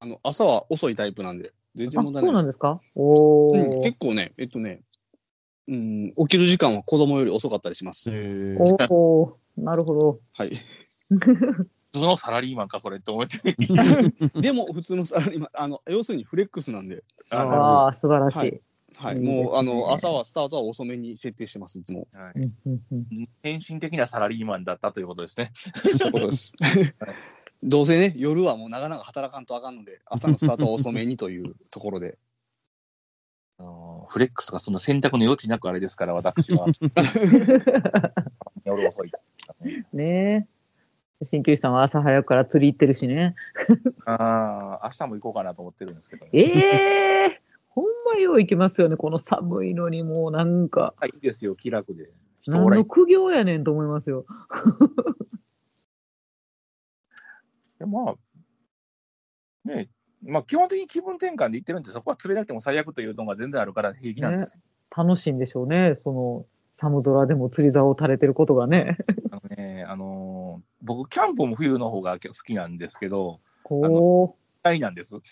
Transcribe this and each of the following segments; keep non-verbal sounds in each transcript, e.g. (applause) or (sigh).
あの、朝は遅いタイプなんで、全然あ、問題そうなで。ないんですすか？おうん、ー。結構ね、えっとね、うん、起きる時間は子供より遅かったりします。えおー。なるほど。はい。(laughs) 普通のサラリーマンか、それって思って。(laughs) でも、普通のサラリーマン、あの、要するにフレックスなんで、あーああ、素晴らしい。はいはい。いいねもう、あの、朝は、スタートは遅めに設定してます、いつも。はいうんうんうん献身的なサラリーマンだったということですね。そういうことです。(laughs) どうせね、夜はもう長々働かんとあかんので、(laughs) 朝のスタートは遅めにというところで。(laughs) あのフレックスがそんな選択の余地なくあれですから、私は。(laughs) 夜遅い。ねえ。鍼灸師さんは朝早くから釣り行ってるしね。ああ、明日も行こうかなと思ってるんですけど、ね。ええほんまよう行きますよね。この寒いのにもうなんか、はい、いいですよ、気楽で。人おらん何の苦行やねんと思いますよ。でまあ、ねまあ、基本的に気分転換で行ってるんで、そこは釣れなくても最悪というのが全然あるから平気なんですよ。楽しいんでしょうね。その、寒空でも釣り竿を垂れてることがね。(laughs) あのね、あのー僕、キャンプも冬の方が好きなんですけど、こ嫌いなんです。(laughs)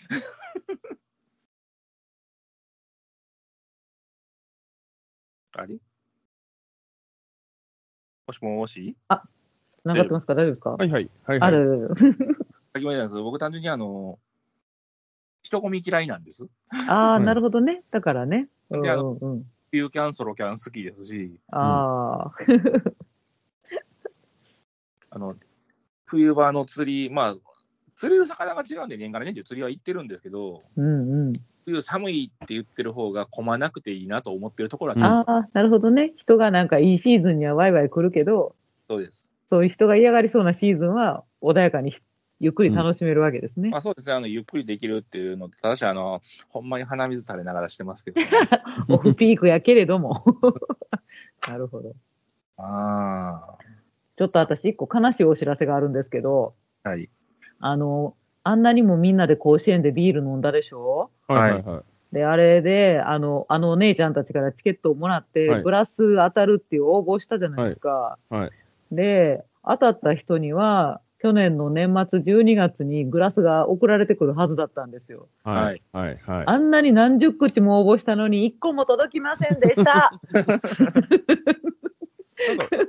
あれ？もしもし？う、繋がってますか？大丈夫ですか、はいはい。はいあはい。る。先ほどなんです僕単純にあの、人混み嫌いなんです。ああ、いなるほどね。だからね。うんであのうんうん。冬キャン、ソロキャン好きですし、ああ、(laughs) あの、冬場の釣り、まあ、釣れる魚が違うんで年がら年中釣りは行ってるんですけど、うんうん。冬寒いって言ってる方が混まなくていいなと思ってるところはああ、なるほどね。人がなんかいいシーズンにはワイワイ来るけど、そうです。そういう人が嫌がりそうなシーズンは穏やかにゆっくり楽しめるわけですね。まあそうですね、あの、ゆっくりできるっていうのと、ただし、あの、ほんまに鼻水垂れながらしてますけど、ね、(laughs) オフピークやけれども。(laughs) なるほど。あちょっと私一個悲しいお知らせがあるんですけど、あ、はい。あの、あんなにもみんなで甲子園でビール飲んだでしょ？はいはいはい。で、あれで、あの、あのお姉ちゃんたちからチケットをもらって、はいグラス当たるっていう応募したじゃないですか。はい。で、当たった人には、去年の年末12月にグラスが送られてくるはずだったんですよ。はい。はい。はい。あんなに何十口も応募したのに一個も届きませんでした。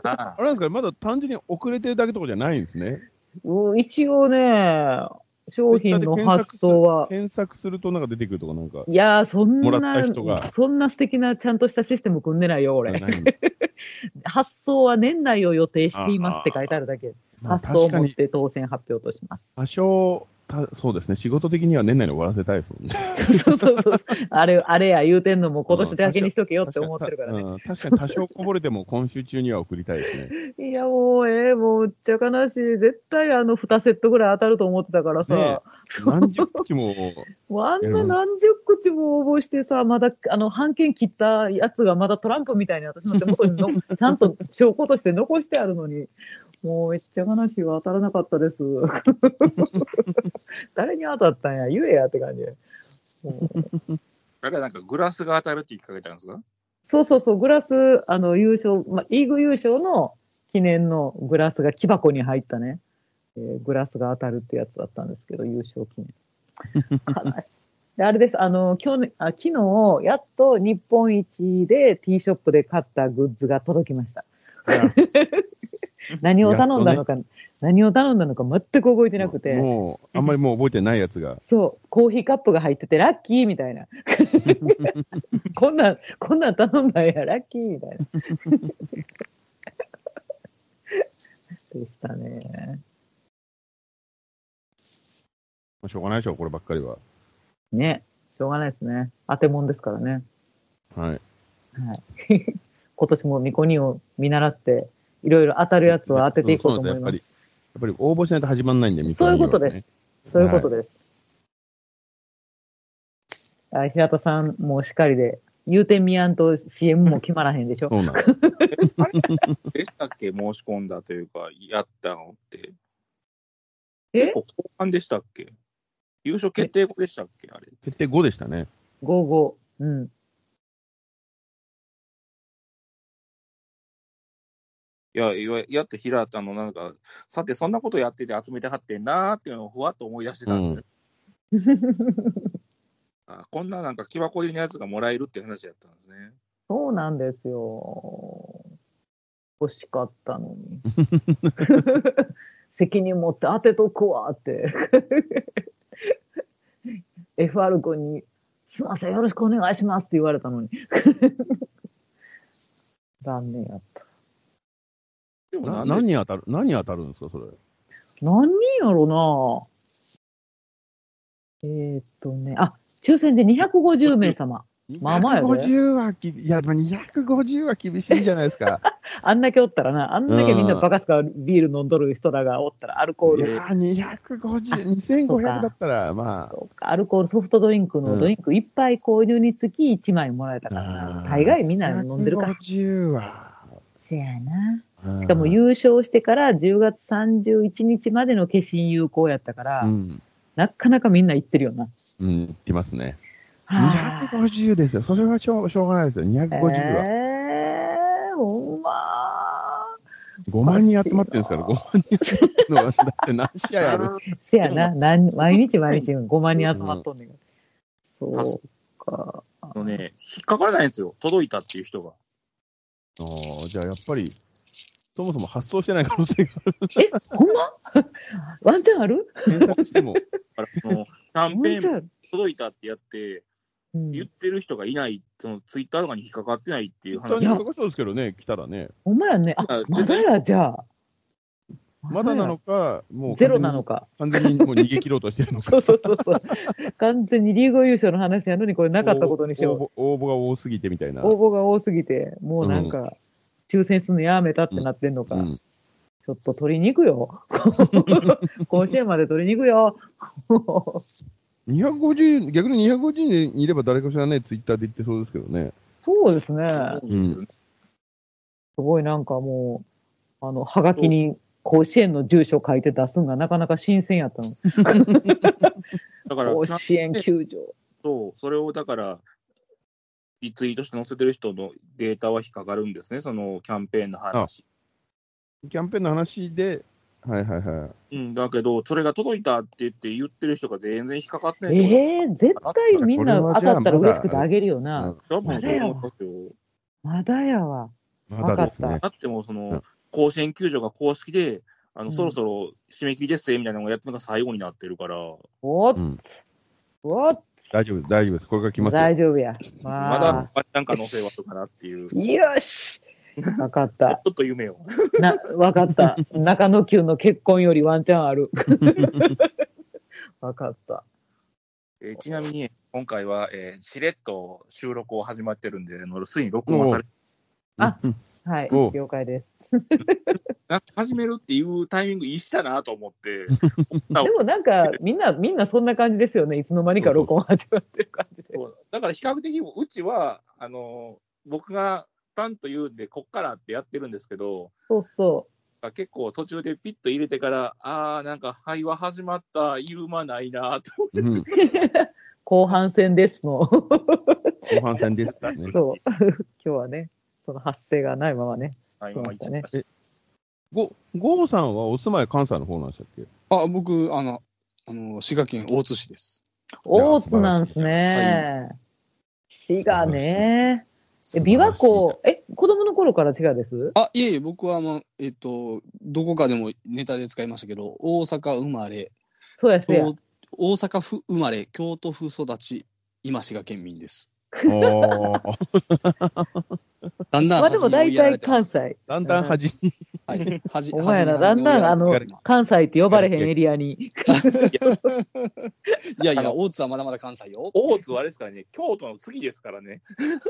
ああれなんですかまだ単純に遅れてるだけとかじゃないんですね。うん一応ね、商品の発送は、検索するとなんか出てくるとかなんか。いやー、そんなそんな素敵なちゃんとしたシステム組んでないよ、俺。(laughs) 発送は年内を予定していますって書いてあるだけ。まあ発送を確かにもって当選発表とします。多少、たそうですね。仕事的には年内に終わらせたいですもんね。そうそうそう。あれ、あれや言うてんのも今年だけにしとけよって思ってるからね。うん確かに多少こぼれても今週中には送りたいですね。いや、もう、ええもう、めっちゃ悲しい。絶対あの、2セットぐらい当たると思ってたからさ。ね何十口も、も (laughs) うあんな何十口も応募してさ、まだ、あの、半券切ったやつがまだトランプみたいに私の手元にの (laughs) ちゃんと証拠として残してあるのに、もうめっちゃ悲しいわ。当たらなかったです。(laughs) 誰に当たったんや？言えやって感じで。もうあれはなんかグラスが当たるって言いかけたんですか？そうそうそう、グラス、あの、優勝、まあ、リーグ優勝の記念のグラスが木箱に入ったね、えーグラスが当たるってやつだったんですけど、優勝記念。悲しい。で、あれです、あの、去年、あ昨日、やっと日本一で T ショップで買ったグッズが届きました。(laughs) (laughs) 何を頼んだのか、何を頼んだのか全く覚えてなくて。もう、あんまりもう覚えてないやつが。そう、コーヒーカップが入ってて、ラッキーみたいな。(laughs) こんなん、こんなん頼んだんや、ラッキーみたいな。(laughs) でしたね。まあしょうがないでしょう、こればっかりは。ね。しょうがないですね。当てもんですからね。はい。はい。今年もミコニを見習って、いろいろ当たるやつを当てていこうと思いそうなんでます。やっぱり、やっぱり応募しないと始まんないんで、みそういうことです。そういうことです。あ平田さんもしっかりで、言うてみやんと CM も決まらへんでしょ。そうなんです。あれでしたっけ申し込んだというか、やったのって。え？結構後半でしたっけ？優勝決定後でしたっけあれ？決定5でしたね。55。うん。や、いわやって平田のなんか、さてそんなことやってて集めてはってんなーっていうのをふわっと思い出してたんですけど、あこんななんか木箱入りのやつがもらえるって話やったんですね。そうなんですよ。欲しかったのに。(laughs) 責任持って当てとくわって。FR 君に、すいません、よろしくお願いしますって言われたのに。(laughs) 残念やった。何に当たる何に当たるんですか、それ。何人やろなえーっとね、あ、抽選で250名様。まあまあやで250はきび、いや、でも250は厳しいんじゃないですか。(laughs) あんだけおったらな、あんだけみんなバカすかビール飲んどる人らがおったら、アルコール、いやー、250、2500だったら、まあ、そうかアルコールソフトドリンクうんのドリンク1杯購入につき1枚もらえたからな。大概みんな飲んでるから。250は。せやな。ししかも優勝してから10月31日までの消印有効やったから、うん。なかなかみんな行ってるよな。うん、言ってますね。はあ250ですよ。それはしょうしょうがないですよ。250は。えー、ほんま。5万人集まってるんですから、5万人集まってるのは、だって何試合ある？(laughs) せやな。なん (laughs) 毎日毎日5万人集まっとんねんから。そうか。あのね、引っかからないんですよ。届いたっていう人が。あーじゃあやっぱり、そもそも発送してない可能性がある。え、ほんま？(laughs) ワンチャンある？検索しても。だからそのキャワンペーンンチャンある、届いたってやって、うん言ってる人がいない、そのツイッターとかに引っかかってないっていう話本当に高そうですけどね、来たらね。ほんまやね。ああ、まだや、じゃあ。まだなのか、もうゼロなのか。完全にもう逃げ切ろうとしてるのか。(laughs) そうそうそうそう。完全にリーグ優勝の話やのに、これなかったことにしよう。応募応募が多すぎてみたいな。応募が多すぎて、もうなんか、抽選するのやめたってなってんのか。うん、ちょっと取りに行くよ。(laughs) 甲子園まで取りに行くよ。250、逆に250人いれば誰かしらね、ツイッターで言ってそうですけどね。そうですね。うんすごいなんかもう、あの、はがきに甲子園の住所書いて出すんがなかなか新鮮やったの。(laughs) だから、甲子園球場。と、それをだから、リツイートして載せてる人のデータは引っかかるんですね、そのキャンペーンの話。キャンペーンの話で、はいはいはい。うん、だけど、それが届いたって言って言ってる人が全然引っかかってない。ええ絶対みんな当たったら嬉しくてあげるよな。多分そう思いますよ。まだやわ。まだですね。だってもうその、うん甲子園球場が公式で、あの、うんそろそろ締め切りですみたいなのをやってるのが最後になってるから、おっうん大丈夫、大丈夫です。これから来ますよ。大丈夫や。ままだ、なんか載せはとかなっていう。よし。わかった。ょっと夢を。な、わかった。(laughs) 中野球の結婚よりワンチャンある。わかった。えーちなみに、今回は、えーしれっと収録を始まってるんで、あのすでに録音はされはいお。了解です。(laughs) なんか始めるっていうタイミングいいしたなと思って、(laughs) でもなんか、みんな、みんなそんな感じですよね。いつの間にか録音始まってる感じで。そうだから比較的、うちは、あの僕がパンと言うんで、こっからってやってるんですけど、そうそ結構途中でピッと入れてから、ああ、なんか会話始まった、いる間ないなと思ってうん、(laughs) う。後半戦ですの。後半戦ですね。そう。今日はね、その発声がないままね。はい来ましたねゴゴーさんはお住まい関西の方なんでしたっけ？あ、僕、あの、あの、滋賀県大津市です。大津なんすね。滋賀ね。え、琵琶湖、え、子供の頃から滋賀です？あ、いえいえ、僕は、まあ、えっと、どこかでもネタで使いましたけど、大阪生まれ、そうや、そうや。京大阪府生まれ、京都府育ち、今滋賀県民です。(laughs) だんだんまあでも大体てます関。西。だんだん端に。はい。恥お前ら、だんだん、あの、関西って呼ばれへんエリアに。いやいや、大津はまだまだ関西よ。大津はあれですからね、京都の次ですからね。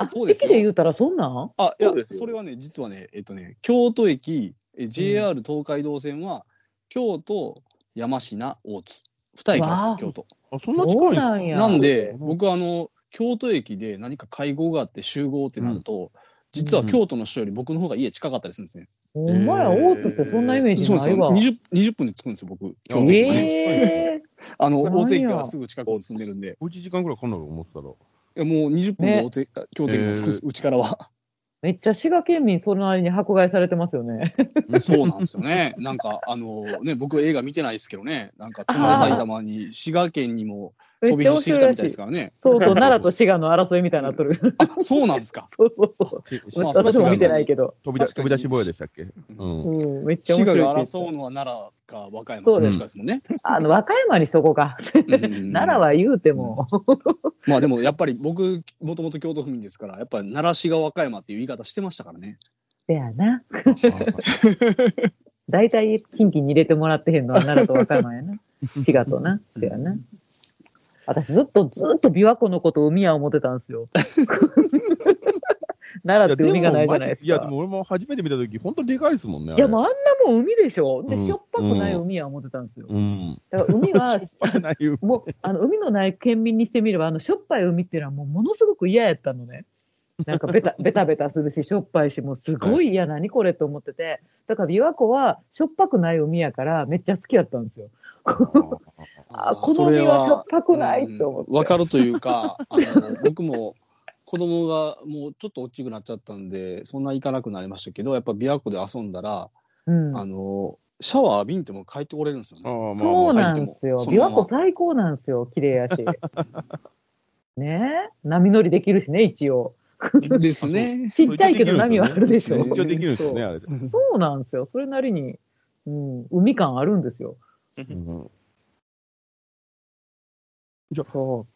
そうですよ駅で言うたらそんなん？あ、いやそれはね、実はね、えっとね、京都駅、え JR 東海道線は、京都、山科、大津。二駅です、京都。あ、そんな近そいなんや。なんで、うん僕はあの、京都駅で何か会合があって集合ってなると、実は京都の人より僕の方が家近かったりするんですね。ほんまや、大津ってそんなイメージそうですよ。ないわ。20, 20分で着くんですよ、僕。京都駅ええあの、大津駅からすぐ近くに住んでるんで、おうち時間ぐらいかかんなると思ってたら。いやもう20分で大津、京都駅まで着くうちからは。めっちゃ滋賀県民それなりに迫害されてますよね。(laughs) そうなんですよね。なんか、あのね、僕映画見てないですけどね、なんか、東埼玉に、滋賀県にも飛び火してきたみたいです。からね。そうそう、(laughs) 奈良と滋賀の争いみたいになっとる。あ、そうなんですか。(laughs) そうそうそう。しまあ (laughs) 私も見てないけど。飛び出確かに飛び出し坊やでしたっけ？うん。うん、めっちゃ面滋賀が白いって言って争うのは奈良か和歌山そうですかどっちかですもんね。たあの、和歌山にしとこうか。奈良は言うても。まあでもやっぱり僕、もともと京都府民ですから、やっぱり奈良市が和歌山っていう言い方してましたからね。せやな。大体、近畿に入れてもらってへんのは奈良と和歌山やな。滋賀とな。せやな。私ずっと、ずっと琵琶湖のこと海や思ってたんですよ。(laughs) 奈良って海がないじゃないですか。いや、でも俺も初めて見たとき、本当でかいですもんね。いや、もうあんなもん海でしょ。で、うんしょっぱくない海や思ってたんですよ。うん。だから海は、(laughs) しょっぱくない海もう、あの、海のない県民にしてみれば、あの、しょっぱい海っていうのはもうものすごく嫌やったのね。なんかベタ、(laughs) ベタベタするし、しょっぱいし、もうすごい嫌、何これと思ってて。だから琵琶湖はしょっぱくない海やから、めっちゃ好きやったんですよ。あこの海はしょっぱくないって思ってわかるというか、(laughs) あの僕も子供がもうちょっと大きくなっちゃったんで、そんな行かなくなりましたけど、やっぱ琵琶湖で遊んだら、うん。あの、シャワー浴びんても帰ってこれるんですよね。まあそうまあなんですよ。琵琶湖最高なんですよ。綺麗やし。(laughs) ね？え波乗りできるしね、一応。(laughs) ですね。ちっちゃいけど波はあるでしょ。一応できるんですね、あれで。そうなんですよ。それなりに、うん、海感あるんですよ。うんそ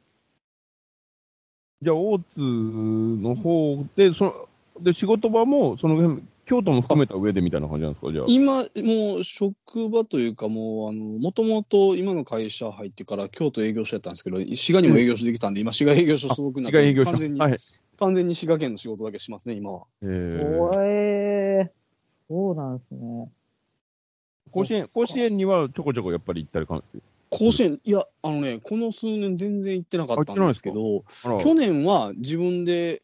じゃあ、大津の方で、その、で、仕事場も、その辺、京都も含めた上でみたいな感じなんですか、じゃあ？今、もう職場というか、もう、あの、もともと今の会社入ってから京都営業所やったんですけど、滋賀にも営業所できたんで、今、滋賀営業所所属になって、違う営業所。完全に、はい。完全に滋賀県の仕事だけしますね、今は。ええー、そうなんですね。甲子園、甲子園にはちょこちょこやっぱり行ったりかん、甲子園、いや、あのね、この数年全然行ってなかったんですけど、去年は自分で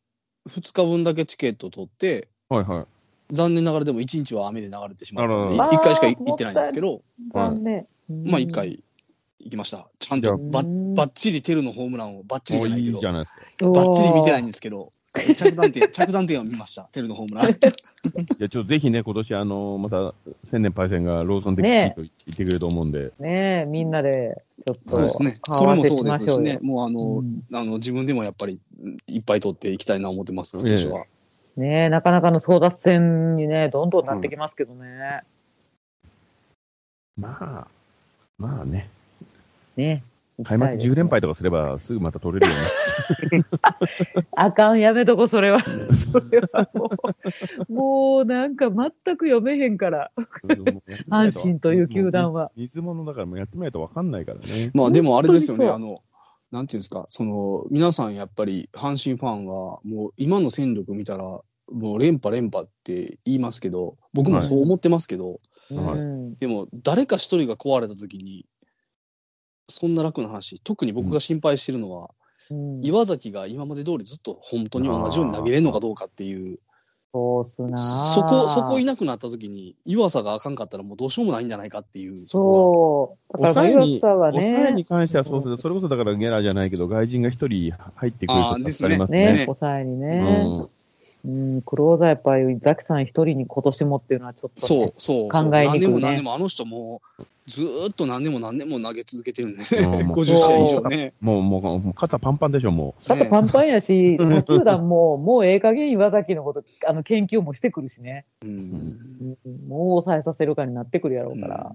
2日分だけチケット取って、はいはい。残念ながらでも1日は雨で流れてしまったんで、あら1回しか行ってないんですけど、残念。まあ1回行きました。ちゃんとばばっちりテルのホームランをばっちりじゃないけど。ばっちり見てないんんですけど、着弾点、(laughs) 着弾点は見ました、テルのホームラン。じゃあちょっとぜひね、今年あの、また、千年パイセンがローソンできと言ってくれると思うんで、ねえ、みんなで、ちょっと、そうですね。そ顔合わせれもそうですしね、もうあの、うん。あの自分でもやっぱりうんいっぱい取っていきたいな思ってます、今年は。ねえ、なかなかの争奪戦にね、どんどんなってきますけどね。まあ、まあね、ね開幕10連敗とかすればすぐまた取れるよう (laughs) あかん、やめとこ、それは。それはもう、もうなんか全く読めへんから、な。阪神という球団は。水物だからもうやってみないと分かんないからね。まあでもあれですよね、本あの、なんていうんですか、その、皆さんやっぱり阪神ファンは、もう今の戦力見たら、もう連覇連覇って言いますけど、僕もそう思ってますけど、はいうんでも誰か一人が壊れた時に、そんな楽な話、特に僕が心配してるのは、うん。岩崎が今まで通りずっと本当に同じように投げれるのかどうかっていう、そうっすなそこ、そこいなくなった時に、湯浅があかんかったらもうどうしようもないんじゃないかっていう、こそう。だから、は抑えねに、関してはそうす。るそれこそだからゲラじゃないけど、外人が一人入ってくると助かりますね、ね。抑えにうね。んうん、クローザーやっぱり、ザキさん一人に今年もっていうのはちょっと、そねう、、そう、考えにくいね。何年も何年も、あの人もう、ずーっと何年も何年も投げ続けてるんでね、うんもう50試合以上ね。もう、もう、もう肩パンパンでしょ、もあとパンパンやし、うん他球団も、もうええ加減岩崎のこと、あの、研究もしてくるしね。うんうんもう抑えさせるかになってくるやろうから。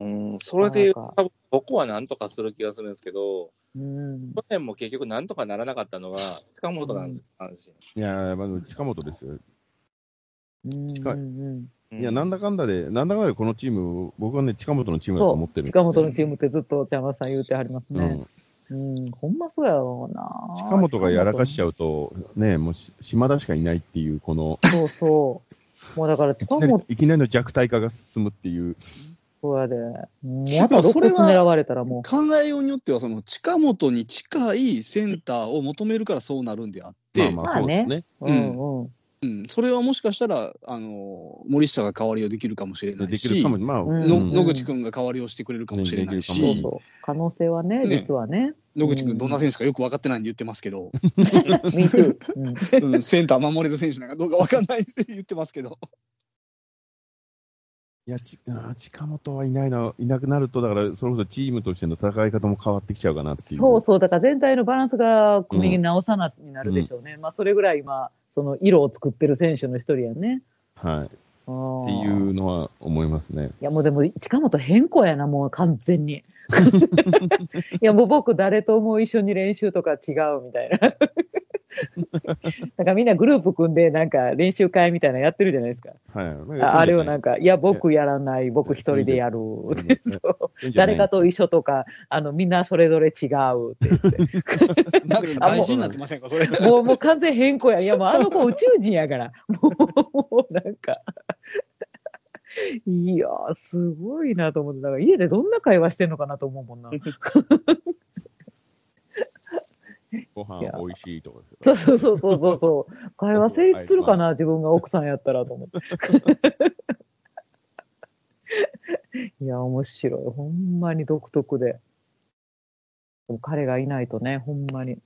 うん、それで言うなんかと、多分僕はなんとかする気がするんですけど、うん。去年も結局なんとかならなかったのが、近本なんです、阪う。いやー、まず近本ですよ。うん近いうん神。いや、なんだかんだで、なんだかんだでこのチーム、僕はね、近本のチームだと思ってるんで。近本のチームってずっと茶間さん言うてはりますね。うん。うん、ほんまそうやろうな。近本がやらかしちゃゃうと、ね、もうし島田しかいないっていう、この、う。そうそう。もうだからいきなり近本、いきなりの弱体化が進むっていう。そうやで。もうやあとっぱそれは6狙われたらも考えようによっては、その近本に近いセンターを求めるからそうなるんであって、まあまあ、まあねそうですね。う。うんうん。うん、それはもしかしたら、あの、森下が代わりをできるかもしれないし、まあ、うん。野口くんが代わりをしてくれるかもしれないうん。し、そうそう。可能性はね、ね実はね。野口くんどんな選手かよく分かってないんで言ってますけど、(laughs) うん。うん、センター守れる選手なんかどうか分かんないって言ってますけど、いや、ち近本はいないの、いなくなると、だから、それこそチームとしての戦い方も変わってきちゃうかなっていう。そうそう、だから全体のバランスが組み直さなになるでしょうね。まあ、それぐらい今、その色を作ってる選手の一人やね。はい。っていうのは思いますね。いや、もうでも、近本変更やな、もう完全に。(laughs) いや、もう僕、誰とも一緒に練習とか違うみたいな。だからみんなグループ組んで、なんか練習会みたいなのやってるじゃないですか。はい。ああれをなんか、か、いや、僕やらない、僕一人でやる (laughs) 誰かと一緒とか、あの、みんなそれぞれ違うって言って。なんか大事になってませんか、それ。もう、もう完全変更や。いや、もうあの子宇宙人やから。もう、もうなんか。いやー、すごいなと思って。だから家でどんな会話してんのかなと思うもんな。ご飯美味しいとか。そうそうそうそうそうそう。会話成立するかな、自分が奥さんやったらと思って。(laughs) いや、面白い。ほんまに独特で。でも彼がいないとね、ほんまに。い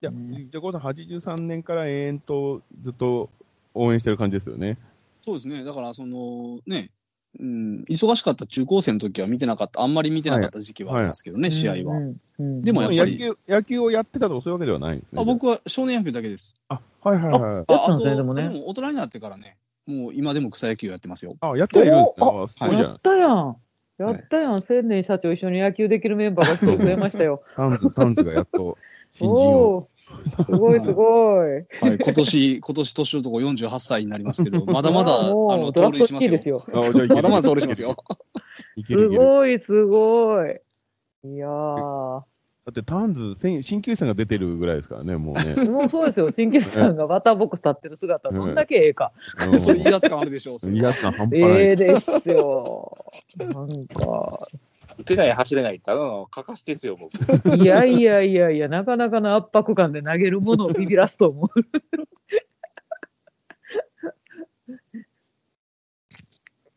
や、ねじゃあ、この83年から延々とずっと応援してる感じですよね。そうですね、だから、そのね、うん、忙しかった中高生の時は見てなかった、あんまり見てなかった時期はありますけどね、試合は。うんうんでもやっぱり野球野球をやってたとかそういうわけではないんですね。あ僕は少年野球だけです。あ、はいはいはい。やったんでもねでも大人になってからね、もう今でも草野球やってますよ。あ、やってはいるんですね。すごいじゃんやっ。たやん。やったやん。千年社長一緒に野球できるメンバーが一人増えましたよ。タンズ、タンズがやっと新人を。おおーすごいすごい。はい、今年、(laughs) 今年年男48歳になりますけど、(laughs) まだまだ、あの、ドラフト盗塁しますよ。1位ですよ。あじゃあいけるまだまだ盗塁しますよ。す。ごいすごい。いやー。だってタンズ、新新球さんが出てるぐらいですからね、もうね。(laughs) もうそうですよ。新旧さんがバッターボックス立ってる姿、どんだけええか。うんそれ威圧感あるでしょう。威圧感半端ない。ええですよ。なんか、打てない、走れない、ただのかかしですよ、僕。いやいやいやいや、なかなかの圧迫感で投げるものをビビらすと思う。(laughs)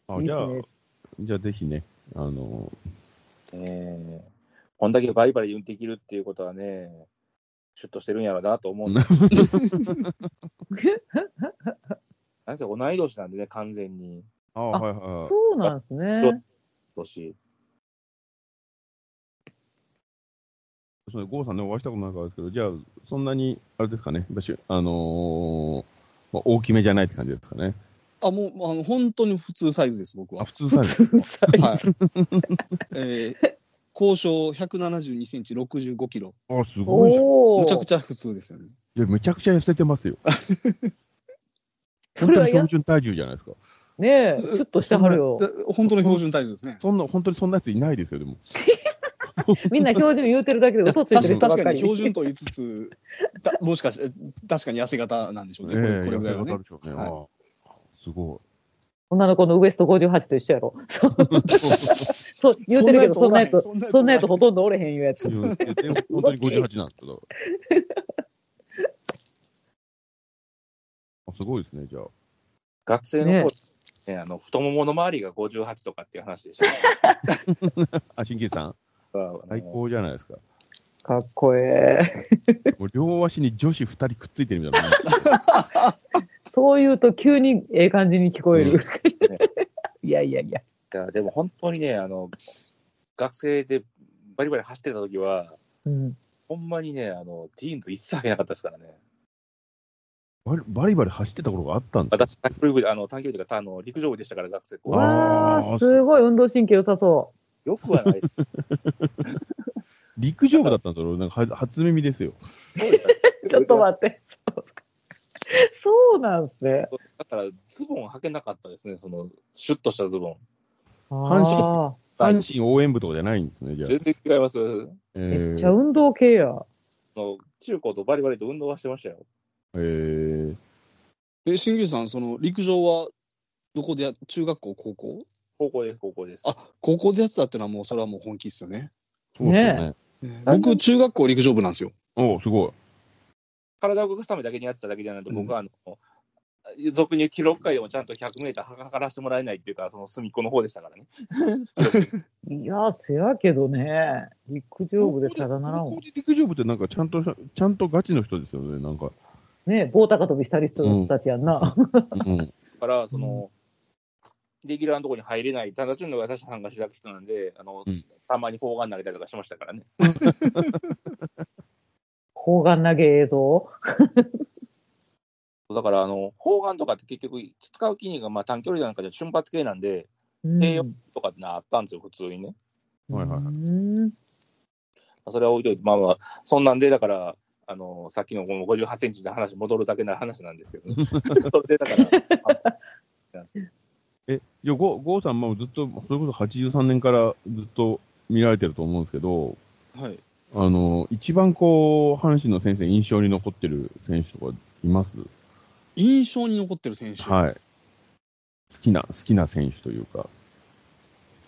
あじゃあいいっすね、じゃあぜひね、あの、ねえこんだけバリバリ運転できるっていうことはね、シュッとしてるんやろうなと思うんです。(laughs) なんせ同い年なんでね、完全に。あはいはいはい。そうなんですね。年。そうね、郷さんね、お会いしたことないからですけど、じゃあ、そんなに、あれですかね、あのーまあ、大きめじゃないって感じですかね。あ、もう、あの、本当に普通サイズです、僕あ、は。普通サイズ。はい。(laughs) えー、交渉172センチ、65キロ。あ、すごいじゃん。むちゃくちゃ普通ですよね。や、めちゃくちゃ痩せてますよ。(laughs) 本当に標、準体重じゃないですか。ねえ、シュッとしてはるよ。で本当の標準体重ですね。そんな、本当にそんなやついないですよ、でも。(laughs) (laughs) みんな標準言うてるだけで嘘ついて確かる。確かに標準と言いつつ、だもしかして、確かに痩せ型なんでしょうね、これええこれぐらいはね痩せ。方でしょうね。はあすご女の子のウエスト58と一緒やろ。そう (laughs) そう、言うてるけど、そんなやつ、そんなやつほとんどおれへんいうやつ本当に58なんですけど。(laughs) あすごいですね、じゃあ。学生の頃、ねあの太ももの周りが58とかっていう話でしあ、新規さん、た。最高じゃないですか。かっこええ。(laughs) もう両足に女子2人くっついてるみたいな。(laughs) そう言うと急にええ感じに聞こえる。(laughs) いやいやいや。いやでも本当にね、あの、学生でバリバリ走ってた時は、うん。ほんまにね、あの、ジーンズ一切履けなかったですからね。バリバリバリ走ってた頃があったんですか？私、短距離部で、あの、短距離というか、あの、陸上部でしたから、学生。わあ、すごい運動神経良さそよくはない。(laughs) 陸上部だったんですよ。なんかは初耳ですよ。う。ちょっと待って。そうっすかそうなんすね。だから、ズボン履けなかったですね、その、シュッとしたズボン。阪神あ阪神応援部とかじゃないんですね、じゃあ。全然違います。ーえめっちゃ運動系や。の中高とバリバリと運動はしてましたよ。えーえ、新宮さん、その、陸上は、どこでや、中学校、高校？高校です、高校です。あ、高校でやってたってのはもう、それはもう本気っすよね。そうですよね。僕、中学校陸上部なんですよ。おすごい。体を動かすためだけにやってただけじゃなくて、僕はあの、俗に言う記録会でもちゃんと100メーター測らせてもらえないっていうか、その隅っこの方でしたからね。(laughs) いや、せやけどね、陸上部でただならんわ高校。で陸上部ってなんかちゃんと、ちゃんとガチの人ですよね、なんか。ね、棒高跳びしたり人たちやんな。うん。だから、その、レギュラーのところに入れない、ただちゅうのが私さんが開く人なんで、あの、うんたまに砲丸投げたりとかしましたからね。(laughs) 砲丸投げ映像？(laughs) だから、あの、砲丸とかって結局、使う筋肉がまあ短距離なんかじゃ瞬発系なんで、うんとかってのはあったんですよ、普通にね。はいはいはいうんそれは置いといて、まあまあ、そんなんで、だから、あの、さっきのこの58センチの話、戻るだけの話なんですけど、ね、(laughs) それでだから、え、いや、ゴゴーさんもずっと、それこそ83年からずっと見られてると思うんですけど、はい。あの、一番こう、阪神の先生、印象に残ってる選手とかいます？印象に残ってる選手？はい。好きな、好きな選手というか。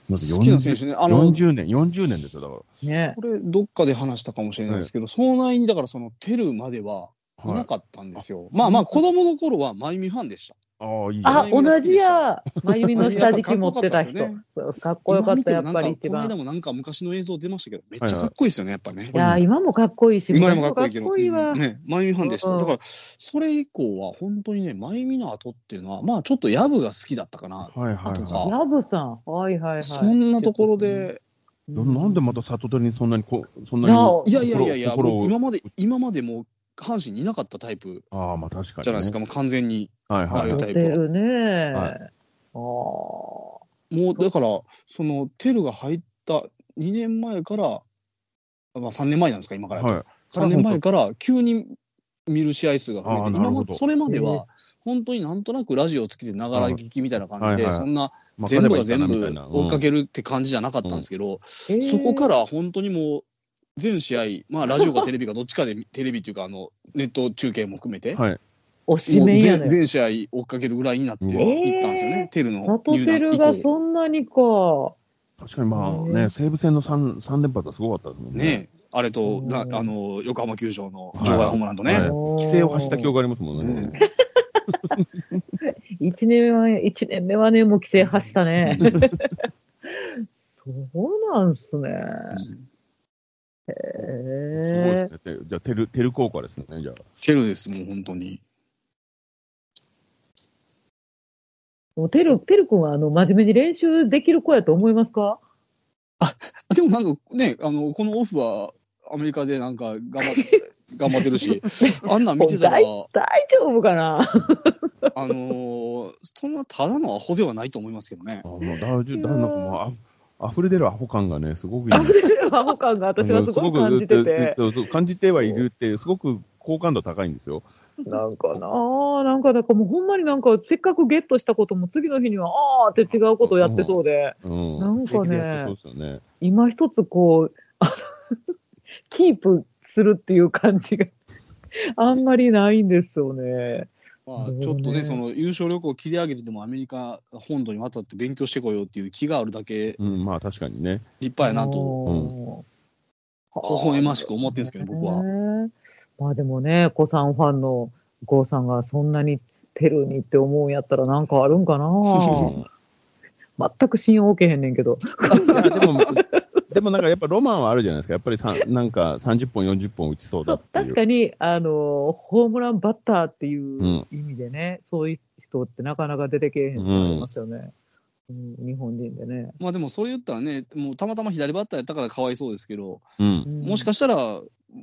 好きな選手ね。あの、40年、40年ですよ、だかねこれ、どっかで話したかもしれないですけど、その内に、だからその、テルまでは、ら。はい。いなかったんですよ。まあまあ、子供の頃は、マイミファンでした。ああ、いいあ、あ同じや。まゆみの下敷き持ってた人 (laughs) かっこよかったやっぱり一番。てもなんかこの間もなんか昔の映像出ましたけど、めっちゃかっこいいですよね、やっぱねい。や、今もかっこいいし、今でもかっこいいけど、かっこいいわ。ね、マイミファンでした。うんだから、それ以降は本当にね、マイミの後っていうのは、まあちょっとヤブが好きだったかな。はいはいとかはラブさん。はいはいはい。そんなところで、い。なんでまた里鳥にそんなにこ、そんなに。いやいやいやいやいや、心をもう今まで、今までもう阪神にいなかったタイプああ、まあ確かに、ね。じゃないですか、もう完全に。はいはいはい。ああいうタイプはね。はいああ。もうだから、そのテルが入った2年前から、まあ3年前なんですか、今から。はい。3年前から急に見る試合数が増えて、今までそれまでは、本当になんとなくラジオをつけてながら聞きみたいな感じで、そんなまあ全部が全部追っかけるって感じじゃなかったんですけど、そこからら本当にもう、全試合、まあ (laughs) ラジオかテレビかどっちかで、テレビっていうか、あの、ネット中継も含めて、はい。おしもうめやね全。全試合追っかけるぐらいになっていったんですよね、テルのサトテル。がそんなにか。確かにまあへね、え西武戦の 3, 三連発はすごかったですもんね。ねあれと、うんなあの、横浜球場の場外ホームランとね。はい規制を走った記憶がありますもんね。(laughs) 一年目は、一年目はね、もう規制走ったね。(laughs) そうなんすね。へすごいえ。ですね。てじゃあ、テル、テル効果ですね、じゃあ。テルです、もう本当に。もうてる、てるくんは、あの、真面目に練習できる子やと思いますか？でもなんかね、あの、このオフはアメリカでなんか頑張って、(laughs) 頑張ってるし、あんなん見てたら、大大丈夫かな？あのーそんなただのアホではないと思いますけどねあ。もう大丈夫、だなんかもうあ、溢れ出るアホ感がね、すごくいい。あふれるアホ感が私はすごい感じてて。感じてはいるって、すごく好感度高いんですよ。なんかなあなんか、なんかもうほんまになんか、せっかくゲットしたことも次の日には、ああって違うことをやってそうで、うん。なんかねね。今一つこう、(laughs) キープするっていう感じがあんまりないんですよね。まあ、ちょっとね、その優勝旅行を切り上げてでもアメリカ本土に渡って勉強してこようっていう気があるだけうん、まあ確かにね。立派やなと。と微笑ましく思ってるんですけど僕はまあでもね、子さんファンの郷さんがそんなにテルにって思うんやったらなんかあるんかなうん全く信用受けへんねんけど。でも、でもなんかやっぱロマンはあるじゃないですか。やっぱりさなんか30本、40本打ちそうそうだっていう。確かに、あの、ホームランバッターっていんう意味でね、そういう人ってなかなか出てけえへんと思いますよね。うん日本人でね。まあでもそれ言ったらね、もうたまたま左バッターやったからかわいそうですけど、うん。もしかしたら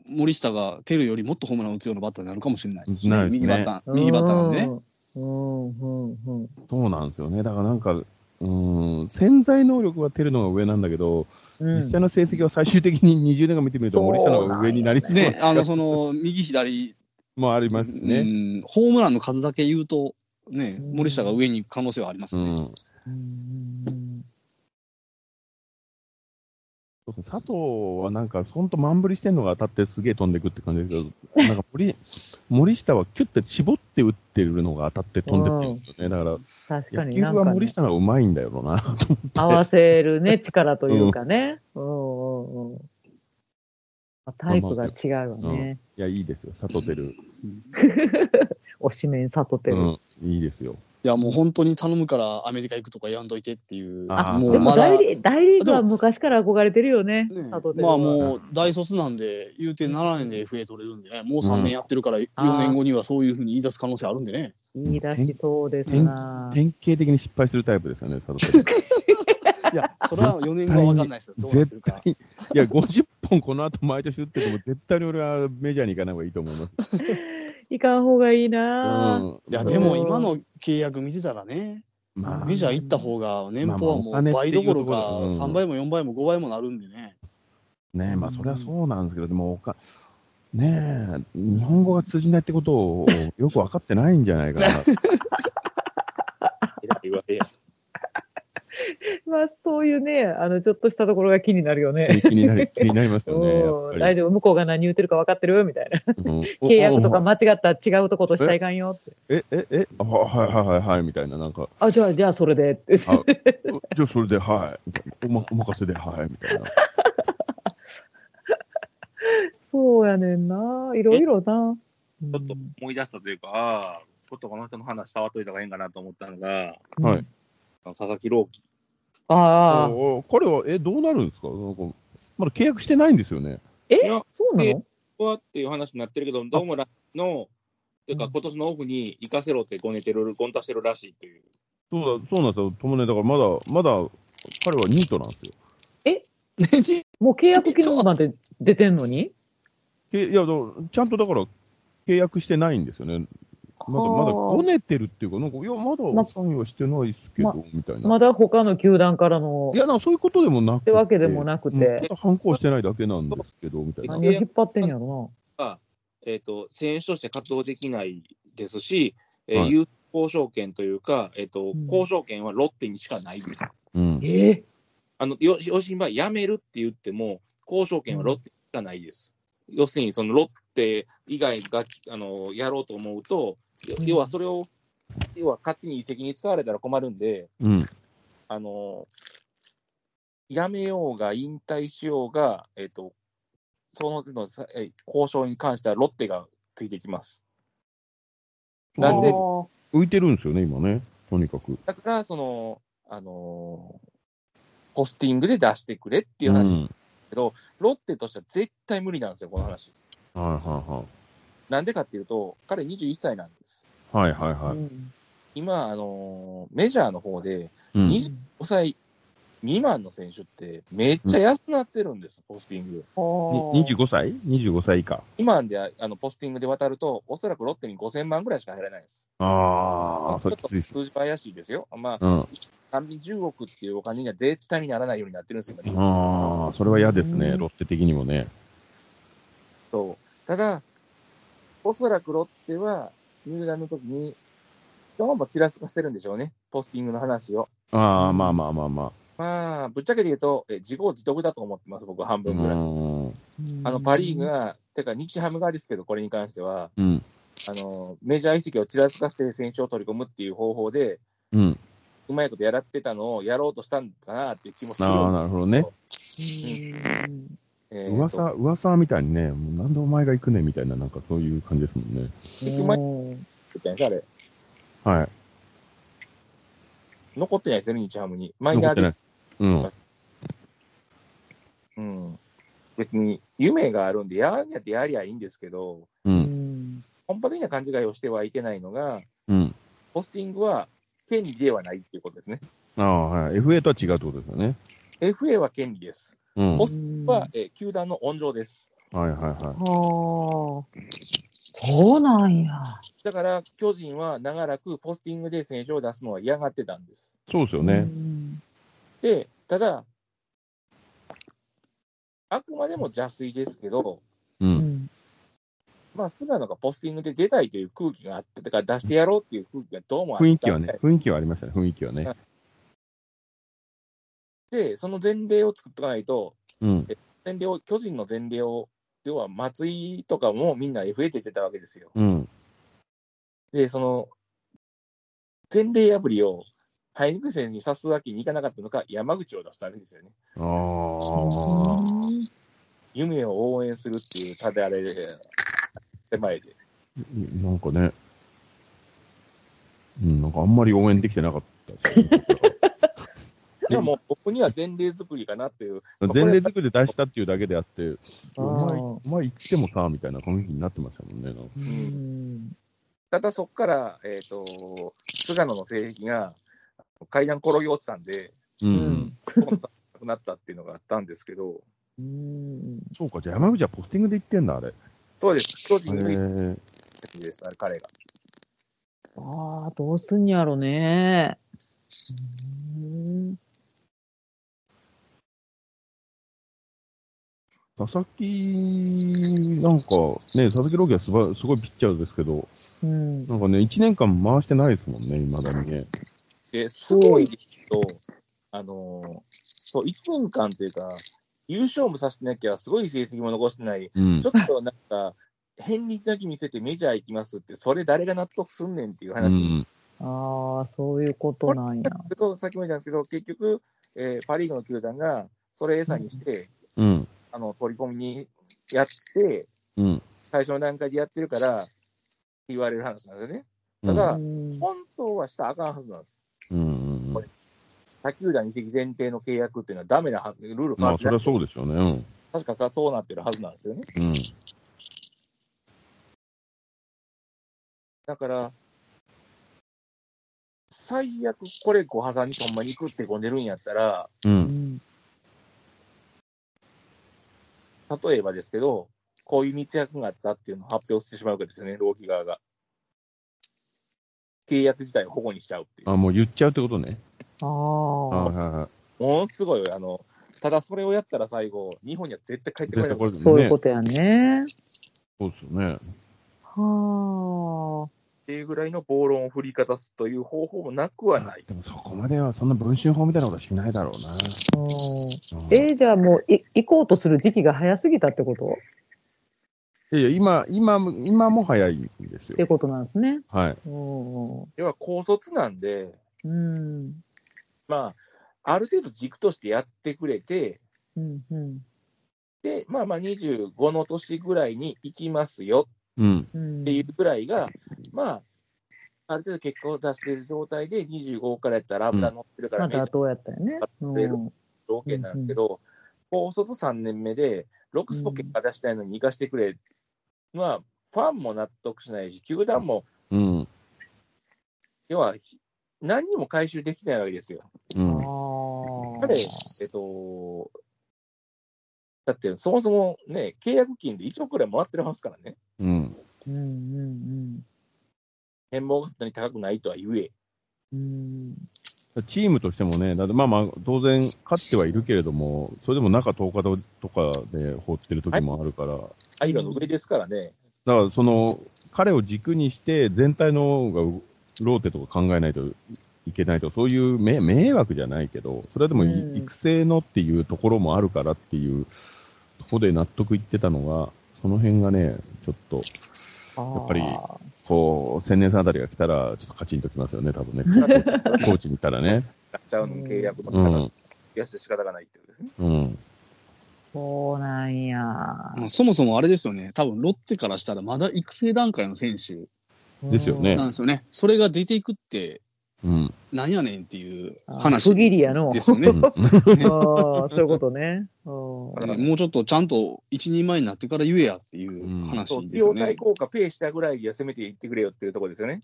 森下がテルよりもっとホームランを打つようなバッターになるかもしれないですね。ないですね右バッター、右バッターなんでね。うん、うん、うん。そうなんですよね。だからなんか、うん、潜在能力はテルの方が上なんだけど、うん。実際の成績は最終的に20年間見てみると森下の方が上になりそう。ね、あの、その、右左、もありますしうね。ん、ホームランの数だけ言うと、ね、うん。森下が上に可能性はありますね。うん。うん。うんそうですね佐藤はなんか、ほんと満振りしてんのが当たってすげえ飛んでくって感じですけど、(laughs) なんか森森下はキュッて絞って打ってるのが当たって飛んでってるんですよね。だから、確か野球になんか、ねは森、下がうまいんだよな。合わせるね、力というかね。うんうんうんタイプが違うわね。いや、いいですよ。サトテル。(laughs) 推しメンサトテル。うん。いいですよ。いや、もう本当に頼むからアメリカ行くとかやんといてっていう。ももうまだ大、リ大リーグは昔から憧れてるよね、ね。まあもう大卒なんで、言うて7年で FA 取れるんでね、もう3年やってるから4年後にはそういうふうに言い出す可能性あるんでね。言い出しそうですな。典型的に失敗するタイプですよね、サトテル。(laughs) いや、それは4年後は分かんないですよ。どうなって絶るか。対、いや、50本この後毎年打ってても、絶対に俺はメジャーに行かない方がいいと思います。(laughs) いかん方がいいな、うん。いや、でも今の契約見てたらね、まあ、メジャー行った方が年俸はもう倍どころかところ、うん3倍も4倍も5倍もなるんでね。ねまあ、それはそうなんですけど、でもおか、ねえ、日本語が通じないってことをよく分かってないんじゃないかな。(laughs) (laughs) まあそういうね、あの、ちょっとしたところが気になるよね。気になり、(laughs) 気になりますよね。大丈夫、向こうが何言ってるか分かってるみたいな。うん契約とか間違ったら違うとことしたらいかんよって。え、え、え、あはいはいはいはい、みたいな、なんか、あ、じゃあ、じゃあそれでって。あじゃあそれで、はい、おま、お任せで、はい、みたいな。(laughs) そうやねんな。いろいろな。ちょっと思い出したというか、ああ、ちょっとこの人の話触っといた方がいいんかなと思ったのが、うんはい。佐々木朗希。ああ。彼は、え、どうなるんですか？なんかまだ契約してないんですよね。え？いやえそうなの？はっていう話になってるけど、どうもらの、ていうか今年のオフに行かせろってごねてる、ゴンタしてるらしいという。そうだ、そうなんですよ。ともね、だからまだ、まだ、彼はニートなんですよ。(laughs) もう契約機能なんて出てんのに？けいや、ちゃんとだから、契約してないんですよね。まだ、まだ、はあごねてるっていうか、なんか、いや、ままだサインはしてないですけど、みたいな。まだ他の球団からのいや、なんかそういうことでもなくて。ってわけでもなくうんて、ただ反抗してないだけなんですけど、みたいな。何を引っ張ってんやろが、えっ、と、選手として活動できないですし、えーはい有交渉権というか、えっ、と、うん交渉権はロッテにしかないです。うんな。。ええあの、よ、よしんば辞めるって言っても、交渉権はロッテにしかないです。要するに、そのロッテ以外が、あの、やろうと思うと、要はそれを、要は勝手に移籍に使われたら困るんで、うん。あの、辞めようが引退しようが、えっ、と、その手の交渉に関してはロッテがついてきます。なんで浮いてるんですよね、今ね。とにかく。だから、その、あのポスティングで出してくれっていう話、うんロッテとしては絶対無理なんですよ、この話。はいはなんでかっていうと、彼21歳なんです。いはい。はいはい今、あのメジャーの方で、うん25歳未満の選手ってめっちゃ安くなってるんです、ポスティング。あーに ?25 歳 ?25 歳以下。今であのポスティングで渡ると、おそらくロッテに5000万ぐらいしか入らないです。ああ、そちょっと。数字は怪しいですよ。まあ、うん。30億っていうお金には絶対にならないようになってるんですよ、今ああ、それは嫌ですね、うんロッテ的にもね。そう。ただ、おそらくロッテは入団の時に、どうもちらつかせてるんでしょうね。ポスティングの話を。ああ、まあまあまあままあ、ぶっちゃけて言うと、え自業自得だと思ってます、僕は半分ぐらい。ん。あの、パリーグが、てか日ハムがですけど、これに関しては、うん。あの、メジャー移籍をちらつかせて選手を取り込むっていう方法で、うん。うまいことやらってたのをやろうとしたんかなっていう気もするんですああ、なるほどね。うんえーと噂、噂みたいにね、なんでお前が行くねみたいな、なんかそういう感じですもんね。行く前みたいなあれ、はい。残ってないですよね、日ハムに。マイナーで残ってないです。うん。うん。別に夢があるんで、やんやってやりゃいいんですけど、う。うんん本場的な勘違いをしてはいけないのが、うん。ポスティングは権利ではないっていうことですね。ああ、はい。FA とは違うってことですよね。FA は権利です。うん。ポスは、えー球団の温情です。はいはいはい。はあ。そうなんや。だから、巨人は長らくポスティングで選手を出すのは嫌がってたんです。うそうですよね。んで、ただ、あくまでも邪推ですけど、う。うんんまあ、菅野がポスティングで出たいという空気があって、だから出してやろうっていう空気がどうもあった雰囲気はね、雰囲気はありましたね、雰囲気はね。で、その前例を作っとかないと、うん。前例を、巨人の前例を、要は松井とかもみんな FA って出てたわけですよ。うん。で、その、前例破りを、ハイニクセンに刺すわけにいかなかったのか、山口を出したわけですよね。ああ。夢を応援するっていう、ただあれ、手前で。なんかね、うん、なんかあんまり応援できてなかったですねでも僕には前例作りかなっていう。前例作りで出したっていうだけであって、あお前、ーお前言ってもさ、みたいな雰囲気になってましたもんね。なんかうんただそこから、えっ、と、菅野の性癖が階段転げ落ちたんで、う。うんんコンサートなくなったっていうのがあったんですけど、うんそうか、じゃあ山口はポスティングで言ってんだ、あれ。へそうです。巨人のいいえ。です、あれ彼が。ああ、どうすんやろね。佐々木、なんかね、佐々木朗希はすばすごいピッチャーですけど、うん。なんかね、1年間回してないですもんね、未だにね。で、すごいですけど、あのーそう、1年間というか、優勝もさせてなきゃ、すごい成績も残してない、うんちょ。っとなんか、変にだけ見せてメジャー行きますって、それ誰が納得すんねんっていうう話。ん。ああ、そういうことなんや。(laughs) とさっきも言ったんですけど、結局、えーパ・リーグの球団がそれ餌にして、うん。あの取り込みにやって、うん。最初の段階でやってるから言われる話なんですよね。うん。ただうん本当はしたらあかんはずなんです。うんうんうん。他球団移籍前提の契約っていうのはダメなはルール変まあ、わってないそれはそうですよね。うん。確かそうなってるはずなんですよね。うん。だから、最悪これご破産にほんまに行くってこう寝るんやったら、う。うんん例えばですけど、こういう密約があったっていうのを発表してしまうわけですよね、労基側が。契約自体を保護にしちゃうっていう。あ、もう言っちゃうってことね。あはいあ、はいはい。ものすごい、あの、ただそれをやったら最後、日本には絶対帰ってこれないねそういうこ。とやね。そうですよね。はていうぐらいの暴論を振りかざすという方法もなくはない。でもそこまでは、そんな文春法みたいなことはしないだろうな。うんえーじゃあもうい行こうとする時期が早すぎたってこと？いやいや、今、今も、今も早いんですよって。ことなんですね。はい。うん要は高卒なんで、うん。まあ、ある程度軸としてやってくれて、うん。うん。で、まあまあ25の年ぐらいに行きますようん。うん。っていうぐらいが、まあ、ある程度結果を出している状態で25からやったら油乗ってるから、うやったよね。条件なんですけど、高卒3年目で、ロックスポ結果出したいのに行かしてくれのは、ファンも納得しないし、球団も、うん。要は、ひ何にも回収できないわけですよ。うん。ああ。彼、えっと、だってそもそもね、契約金で1億くらいもらってますからね。うん。うんうん変貌がそんなに高くないとは言え。うん。うん。チームとしてもね、だってまあまあ、当然勝ってはいるけれども、それでも中10日とかで放ってる時もあるから、アイロンの上ですからね。だからその、彼を軸にして全体のがローテとか考えないといけないと、そういう迷迷惑じゃないけど、それはでもうん育成のっていうところもあるからっていうところで納得いってたのが、その辺がね、ちょっと、やっぱりこう、千年さんあたりが来たら、ちょっとカチンときますよね、多分ね。(laughs) コーチに行ったらね。なっちゃうの契約のう方がん。安で仕方がないっていうですね。うん。そうなんや。まあそもそもあれですよね、多分ロッテからしたらまだ育成段階の選手ですよねなんですよね。それが出ていくって、うん。なんやねんっていう話不義理やの。ですよね。うん (laughs) ああ、そういうことね。もうちょっとちゃんと一人前になってから言えやっていうそう、話費ですよね。用対効果ペイしたぐらいでせめて言ってくれよっていうところですよね。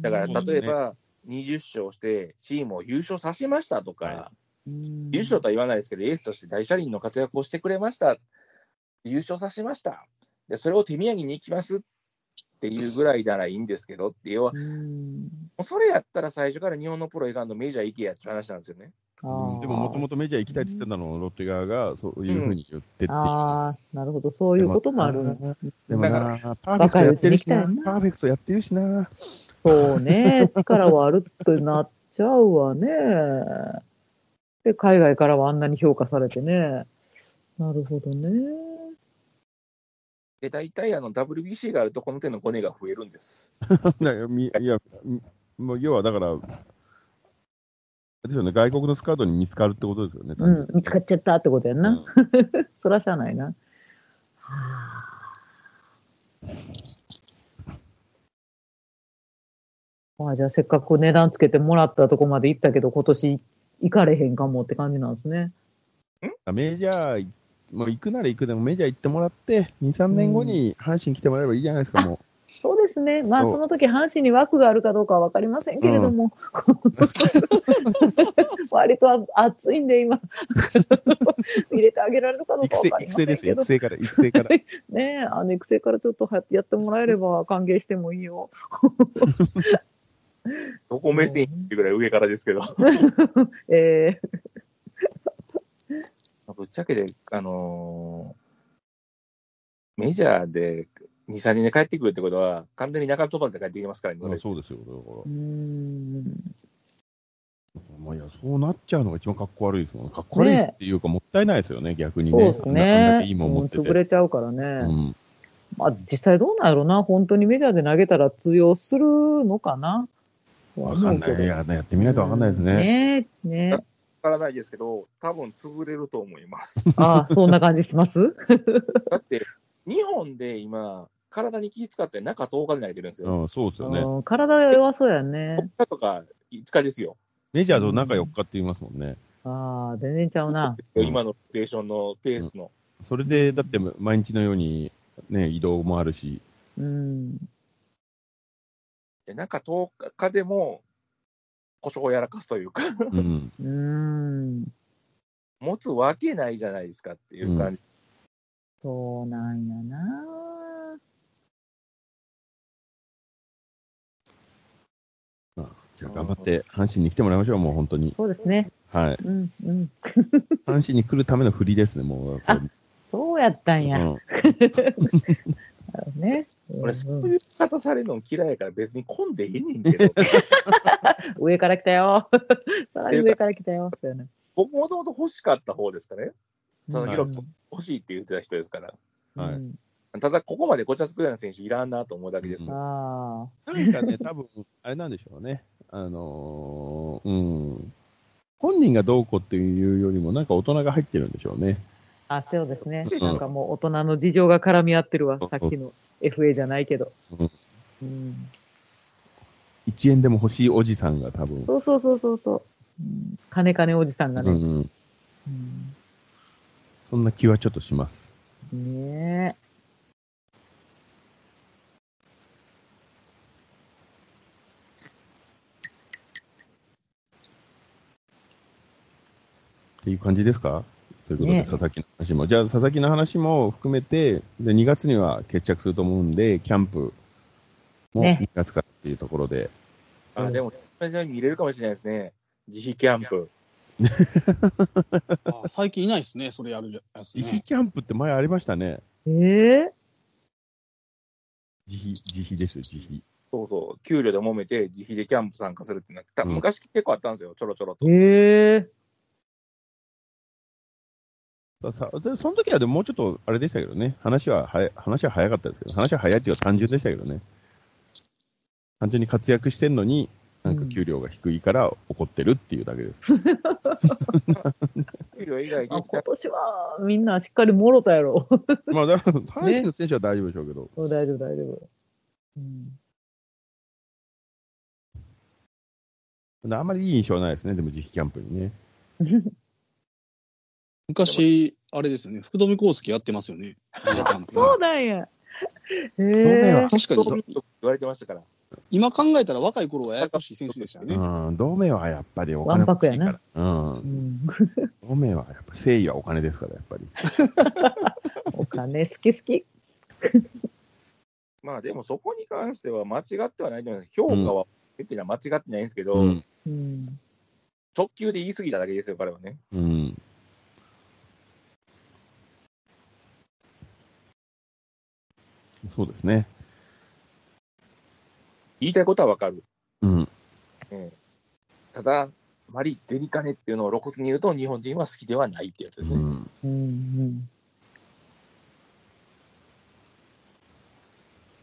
だから、うん例えば、20勝して、チームを優勝させましたとか、はうん優勝とは言わないですけど、エースとして大車輪の活躍をしてくれました。優勝させました。で、それを手土産に行きますっていうぐらいならいいんですけどって、要は、それやったら最初から日本のプロいかんのメジャー行けやっていう話なんですよね。でも、もともとメジャー行きたいって言ってたのを、ロッテ側がそういうふうに言ってっていう。ああ、なるほど、そういうこともある。でもだな、パーフェクトやってるしな、パーフェクトやってるしな。そうね、力はあるってなっちゃうわね。で、海外からはあんなに評価されてね。なるほどね。で、大体あの WBC があると、この手のコネが増えるんです。(laughs) だからみいや、みもう要はだから、れですよね、外国のスカウトに見つかるってことですよね。うん、見つかっちゃったってことやんな。うん (laughs) そらしゃあないな。はあ。まあじゃあせっかく値段つけてもらったとこまで行ったけど、今年行かれへんかもって感じなんですね。メジャー、もう行くなら行くでもメジャー行ってもらって、2、3年後に阪神来てもらえばいいじゃないですか、も (laughs) そうですね。まあその時阪神に枠があるかどうかはわかりませんけれども、(laughs) 割と暑いんで今、(laughs) 入れてあげられるかどう。うか育成、わかりません育成ですよ、けど育。成から、育成から。ねえ、あの育成からちょっとはやってもらえれば歓迎してもいいよ。どこ目線っていうぐらい上からですけど。えぶっちゃけで、あのーメジャーで2、3人で帰ってくるってことは、完全に中飛ばずで帰ってきますからね。あそうですよ、だかー、うーん。ら。まあ、いや、そうなっちゃうのが一番かっこ悪いですもん。かっこ悪いっていうか、もったいないですよね、逆にね。そうですね。けいいもん持ってて。うん潰れちゃうからね。うん。まあ実際どうなんやろな？本当にメジャーで投げたら通用するのかな？わかんない。いや、やってみないとわかんないですね。ねえ、ねからないですけど、多分潰れると思います。(laughs) ああ、そんな感じします？(laughs) だって、日本で今、体に気使って中10日で投げてるんですよ。うん、そうですよね。うん体が弱そうやね4。日とか5日ですよ。メジャーと中4日って言いますもんね。ああ、全然ちゃうな。う (laughs) ん今のローテーションのペースの。それで、だって毎日のように、ね、移動もあるし、うん。で中10日でも、故障をやらかすというか、うん。(laughs) うーん。持つわけないじゃないですかっていう感じ。そうなんやな。じゃあ頑張って阪神に来てもらいましょう、もう本当に。そうですね。はい。うん、うん。(laughs) 阪神に来るための振りですね、もう。あそうやったんや。うん (laughs) ね。俺、うんそういう方されるの嫌いやから別に混んでええねんけど、(laughs) 上から来たよ。(laughs) さらに上から来たよ。そうやね。僕もともと欲しかった方ですかね。佐々木うん朗希欲しいって言ってた人ですから。はいうんただ、ここまでごちゃつくような選手いらんなと思うだけです。うんあなんかね、多分あれなんでしょうね。あのーうん。本人がどうこうっていうよりも、なんか大人が入ってるんでしょうね。あ。あ、そうですね。うんなんかもう大人の事情が絡み合ってるわ。さっきの FA じゃないけど。うんうん1円でも欲しいおじさんが多分。そうそうそうそうそう。うん金金おじさんがね。うんうん。うんそんな気はちょっとします。ねえ。っていう感じですか？ということで、ね佐々木の話も。じゃあ、佐々木の話も含めて、で2月には決着すると思うんで、キャンプもね2月からっていうところで、あ、でも、それで見れるかもしれないですね。自費キャンプ。(laughs) あ最近いないですね、それやるやつね。自費キャンプって前ありましたね。ええ自費、自費ですよ、自費。そうそう。給料で揉めて自費でキャンプ参加するっていうのは、たうん昔結構あったんですよ。ちょろちょろと。ええささでその時はでももうちょっとあれでしたけどね、話は早い話は早かったですけど、話は早いっていうか単純でしたけどね。単純に活躍してんのに、なんか給料が低いから怒ってるっていうだけです。(laughs) 給料以外今年はみんなしっかりもろたやろ。まあ、だから阪神の選手は大丈夫でしょうけど、うん大丈夫、大丈夫。うんあんまりいい印象はないですね、でも自費キャンプにね。(laughs) 昔、あれですよね、福留孝介やってますよね。(laughs) そうなんや。えどうだよえ確かに、言われてましたから。今考えたら若い頃はややこしい選手でしたよね。うん、同盟はやっぱりお金欲しいから。うんう。ん同盟はやっぱ誠意はお金ですから、やっぱり。(laughs) お金好き好き。(laughs) まあでもそこに関しては間違ってはないと思います。評価は、っていうのは間違ってないんですけど、うん。うん直球で言い過ぎただけですよ、彼はね。うん。そうですね。言いたいことはわかる。うん。ただ、マリ・デリカネっていうのを露骨に言うと、日本人は好きではないってやつですね。うん。うんうん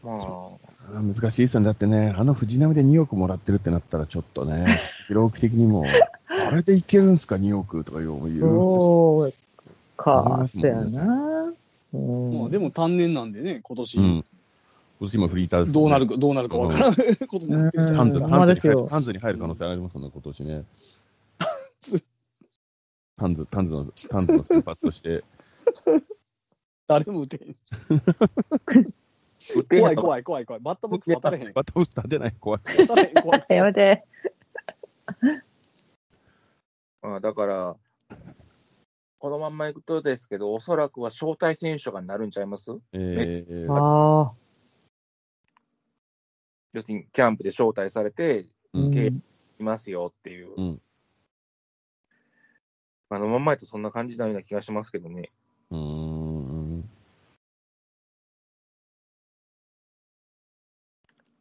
まあ、難しいですよね。だってね、あの藤波で2億もらってるってなったら、ちょっとね、(laughs) 記録的にも、あれでいけるんすか、2億とか言う言うんそう思いか、やな。うんまあでも単年なんでね、今年、うん。今年今フリーターですどうなるかか、どうなるかわからないことになってるじゃハンズ、に入る、可能性ありますもんね、今年ね。ズタンズ、タンズの、タンズの先発として。誰も打てへん。怖い怖い怖い怖い。バッターボックス当たれへん。バッターボックス立てない、怖い。当たれへん、怖い。(laughs) やめて。(laughs) あだから、このまんまいくとですけど、おそらくは招待選手がなるんちゃいます？えー、ああ。要するにキャンプで招待されてうんけいますよっていう。うんあのまんまやとそんな感じなような気がしますけどね。うーん。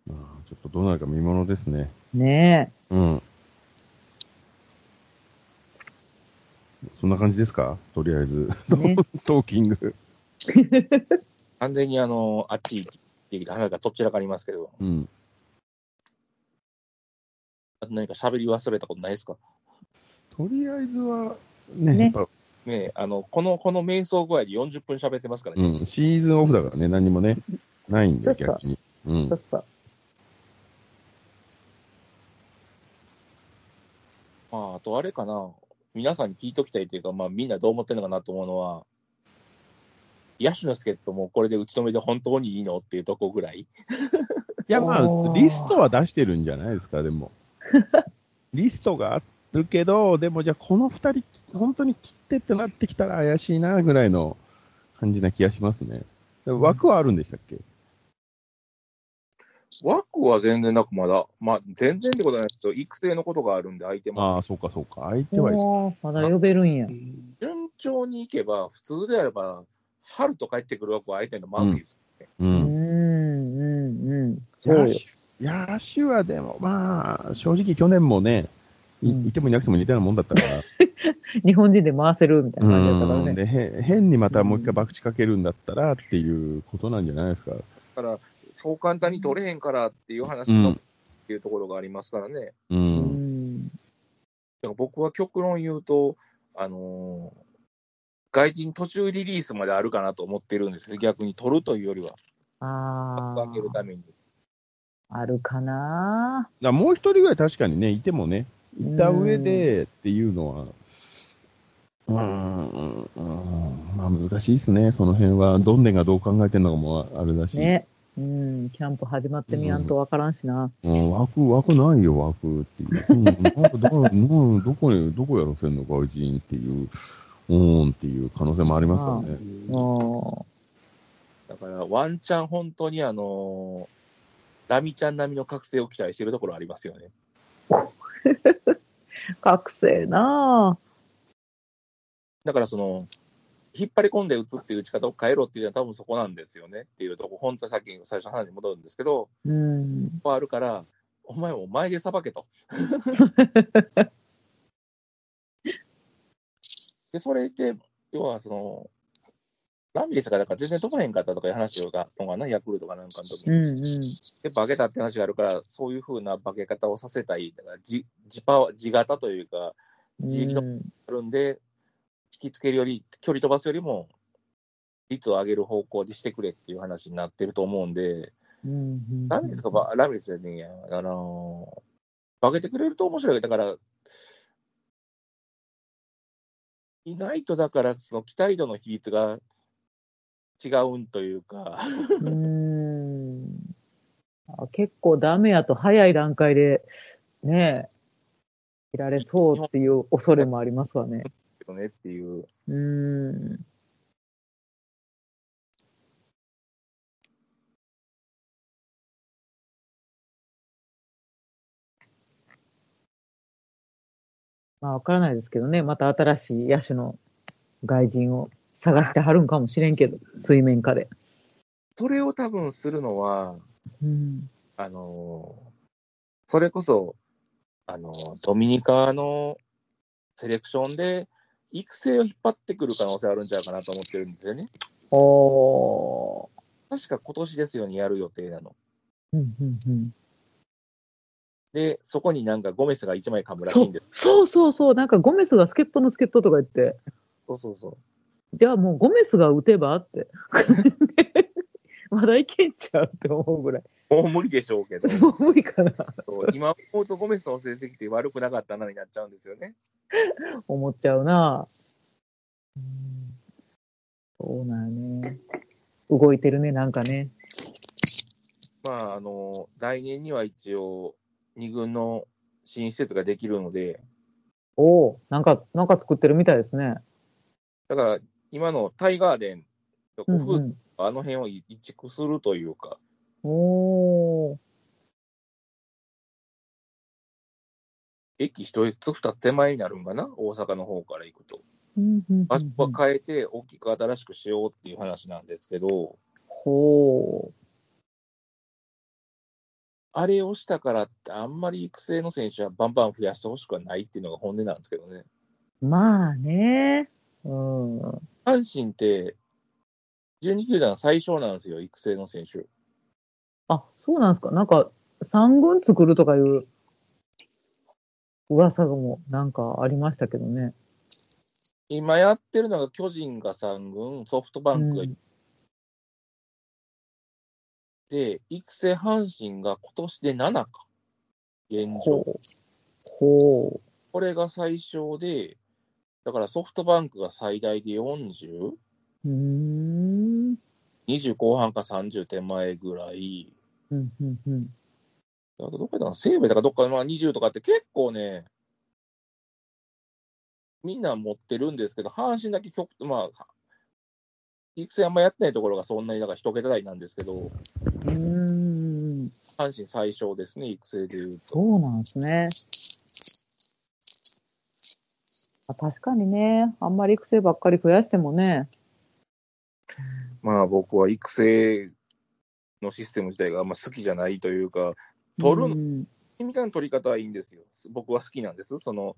まあ、ちょっとどうなるか見ものですね。ねうん。そんな感じですか？とりあえず。え。ね (laughs) トーキング。(laughs) 完全にあの、あっち行って、話がどちらかありますけど、うん。あと何か喋り忘れたことないですか？とりあえずは、ね、ねやっぱ、ねえあの、この、この瞑想具合で40分喋ってますからね。うん、シーズンオフだからね、何もね、ないんで、逆に。うんそう。そう。まあ、あとあれかな、皆さんに聞いときたいというか、まあ、みんなどう思ってるのかなと思うのは、野手の助っ人もこれで打ち止めで本当にいいのっていうとこぐらい。いや、まあ、リストは出してるんじゃないですか、でも。(laughs) リストがあるけど、でもじゃあ、この二人、本当に切ってってなってきたら怪しいな、ぐらいの感じな気がしますね。でも枠はあるんでしたっけ、枠は全然なくまだ、まあ、全然ってことはないですけど、育成のことがあるんで空いてああ、ます。そうか、そうか。相手はまだ呼べるんや。順調にいけば、普通であれば、春と帰ってくる枠は相手のまずいです。う。うんん、うん、うん。そうよ。野手はでも、まあ、正直去年もね、いうんいてもいなくても似たようなもんだったから。(laughs) 日本人で回せるみたいな感じだったからね。うんでへ変にまたもう一回博打かけるんだったらっていうことなんじゃないですか。だから、そう簡単に取れへんからっていう話うんのっていうところがありますからね。う。うんん。だから僕は極論言うと、あのー外人途中リリースまであるかなと思ってるんですよ。逆に取るというよりは、あ開けるために。あ、あるかな。だもう一人ぐらい確かにね、いてもね、いた上でっていうのは、うーん、うんうんまあ難しいですね、その辺は。どんでんがどう考えてるのかもあれだし。ね。うん、キャンプ始まってみやんとわからんしな。うん、枠、枠ないよ、枠っていう。うん、なんかど、うんどこに、どこやらせんの、外人っていう、うーんっていう可能性もありますからね。もだから、ワンチャン本当にあのーラミちゃん並みの覚醒を期待してるところありますよね。う、(laughs) 覚醒なだからその、引っ張り込んで打つっていう打ち方を変えろっていうのは多分そこなんですよねっていうとこ、本当にさっき最初の話に戻るんですけど、うん。あるから、お前も前でさばけと。(laughs) で、それで、要はその、ラミレスがだから全然飛ばへんかったとかいう話があったのかな、ヤクルトかなんかの時に。うん、うん。で、化けたって話があるから、そういうふうな化け方をさせたい、だから自自パワー、自型というか、自力のうんあるんで、引きつけるより、距離飛ばすよりも、率を上げる方向にしてくれっていう話になってると思うんで、うんラミレスがば、ラミレスじゃねあのー、化けてくれると面白い。だから、意外とだから、その期待度の比率が違うんというか、うん。あ結構ダメやと早い段階でねえ、切られそうっていう恐れもありますわね。けどねっていう。うん。まあわからないですけどね、また新しい野手の外人を探してはるんかもしれんけど、水面下で。それを多分するのは、うん。あのーそれこそ、あのードミニカのセレクションで、育成を引っ張ってくる可能性あるんちゃうかなと思ってるんですよね。おー。確か今年ですよね、やる予定なの。うんうんうん。で、そこになんかゴメスが1枚噛むらしいんです。そうそうそう、なんかゴメスが助っ人の助っ人とか言って、そうそうそう。じゃあもうゴメスが打てばって。まだいけんちゃうって思うぐらい。もう無理でしょうけど、もう無理かな。そう今思うとゴメスの成績って悪くなかったなになっちゃうんですよね。思っちゃうな。うんそうなんよね。動いてるね、なんかね。まあ、あの、来年には一応、2軍の新施設ができるので、おお、なんか、なんか作ってるみたいですね。だから今のタイガーデンとうんうん、あの辺を移築するというか、おー駅一つ二つ手前になるんかな、大阪の方から行くと。場所は変えて大きく新しくしようっていう話なんですけど、ほあれをしたからって、あんまり育成の選手はバンバン増やしてほしくはないっていうのが本音なんですけどね。う。まあね。うん。阪神って、12球団最小なんですよ、育成の選手。あ、そうなんですか。なんか、三軍作るとかいう噂もなんかありましたけどね。今やってるのが巨人が3軍、ソフトバンクが、うん、で、育成阪神が今年で7か、現状。ほう。これが最小で、だからソフトバンクが最大で40。うん。20後半か30手前ぐらい。うんうんうん。あとどこだの西部とかどっかの20とかって結構ね、みんな持ってるんですけど、阪神だけ極、まあ、育成あんまやってないところがそんなにだから一桁台なんですけど、うん阪神最小ですね、育成でいうと。そうなんですね。確かにね、あんまり育成ばっかり増やしてもね。まあ僕は育成のシステム自体があんま好きじゃないというか、取るみたいな取り方はいいんですよ。僕は好きなんです。その、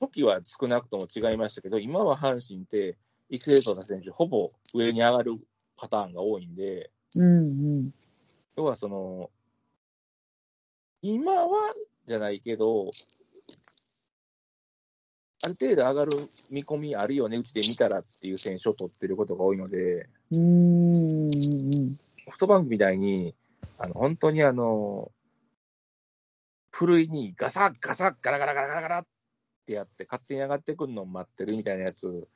初期は少なくとも違いましたけど、今は阪神って育成層の選手、ほぼ上に上がるパターンが多いんで、うんうん。要はその、今はじゃないけど、ある程度上がる見込みあるよね、うちで見たらっていう選手を取ってることが多いので、うーん。ソフトバンクみたいに、あの本当にあの、ふるいにガサッガサッガラガラガラガラガラってやって、勝手に上がってくるのを待ってるみたいなやつ、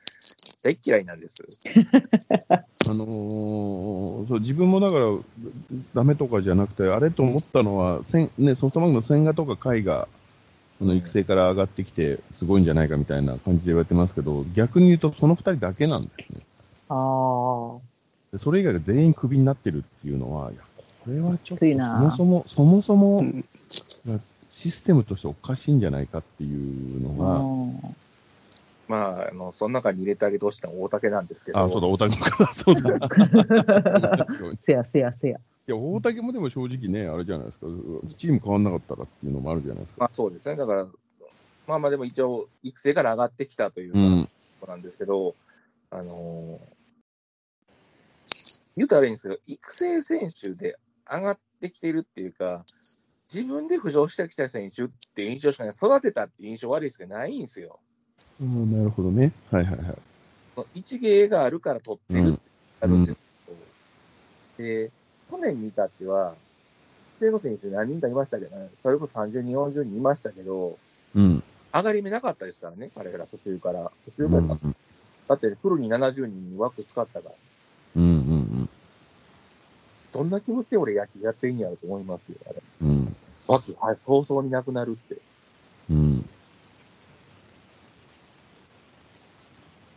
大っ嫌いなんです。(laughs) あのーそう自分もだから、ダメとかじゃなくて、あれと思ったのは、千ね、ソフトバンクの千賀とか甲斐が、この育成から上がってきて、すごいんじゃないかみたいな感じで言われてますけど、逆に言うと、その二人だけなんですよね。ああ。でそれ以外が全員クビになってるっていうのは、いや、これはちょっと、そもそも、そもそもうん、システムとしておかしいんじゃないかっていうのが、うんまあ、あの、その中に入れてあげてほしいのは大竹なんですけど、あ、そうだ、大竹か、(laughs) そうだ。い (laughs) せやせやせや。や、大竹もでも正直ね、あれじゃないですか、チーム変わんなかったらっていうのもあるじゃないですか。まあそうですね。だから、まあまあでも一応、育成から上がってきたといううん、ことなんですけど、あのー言うたらいいんですけど、育成選手で上がってきてるっていうか、自分で浮上してきた選手っていう印象しかない、育てたっていう印象悪いですけど、ないんですよ。うん、なるほどね。はいはいはい。一芸があるから取ってるってあるんですけど、で、去年に至っては、育成の選手何人かいましたけどね、それこそ30人、40人いましたけど、うん。上がり目なかったですからね、彼ら途中から。途うん中から、だってフルに70人に枠使ったから、うんうんどんな気持ちで俺野球やってんやろと思いますよ、あれ。うん。うん。枠、はい、早々になくなるって。うん。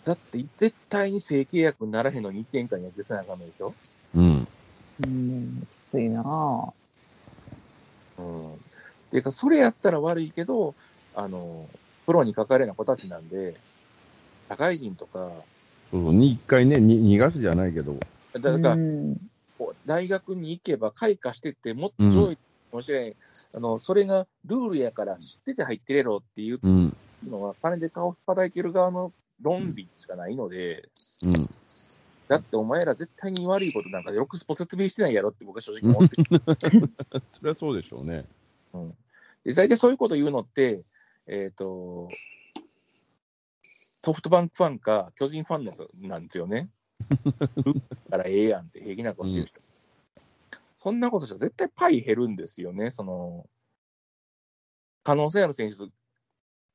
だって絶対に正契約にならへんのに1年間野球せなあかんのでしょうん。うん、きついなぁ。うん。っていうか、それやったら悪いけど、あの、プロにかかれな子たちなんで、社会人とか、そうそう、に一回ね、に逃がすじゃないけど、だから、うん大学に行けば開花してって、もっと上位かもしれん、あの、それがルールやから知ってて入ってれろっていううん。のは、金で顔を叩いてる側の論理しかないので、うん。だってお前ら絶対に悪いことなんかよくスポ説明してないやろって僕は正直 (laughs) 思ってそれはそうでしょうね。で、大体そういうこと言うのって、えっ、と、ソフトバンクファンか巨人ファンのなんですよね。打ったらええやんって平気なことしてる人。そんなことしたら絶対パイ減るんですよね。その、可能性ある選手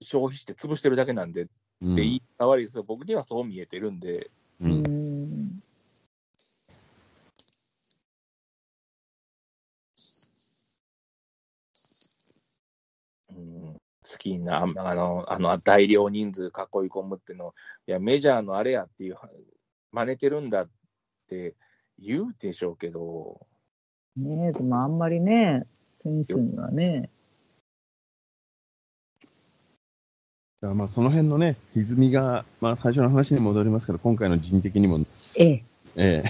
消費して潰してるだけなんでってうん言い方悪いですけど、僕にはそう見えてるんで、ううんん。うん好きな、ああの、あの、大量人数囲い込むっていうの、いや、メジャーのあれやっていう、真似てるんだって言うでしょうけど、ねえ、でもあんまりね、選手にはね、まあその辺のね、歪みが、まあ、最初の話に戻りますけど、今回の人的にも、ええ、え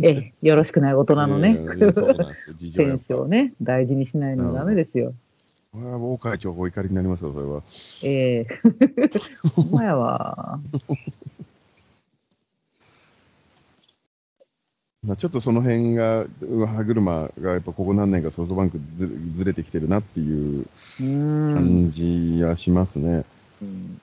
え。え、よろしくない大人のね、(laughs) ええそうなんですよ、事情やっぱ。(laughs) 選手をね、大事にしないのはダメですよ。これは王会長お怒りになりますよ、それは。ええ、ほんまやわ。まあちょっとその辺が、う歯車がやっぱここ何年かソフトバンクずずれてきてるなっていううん。感じはしますね。うん、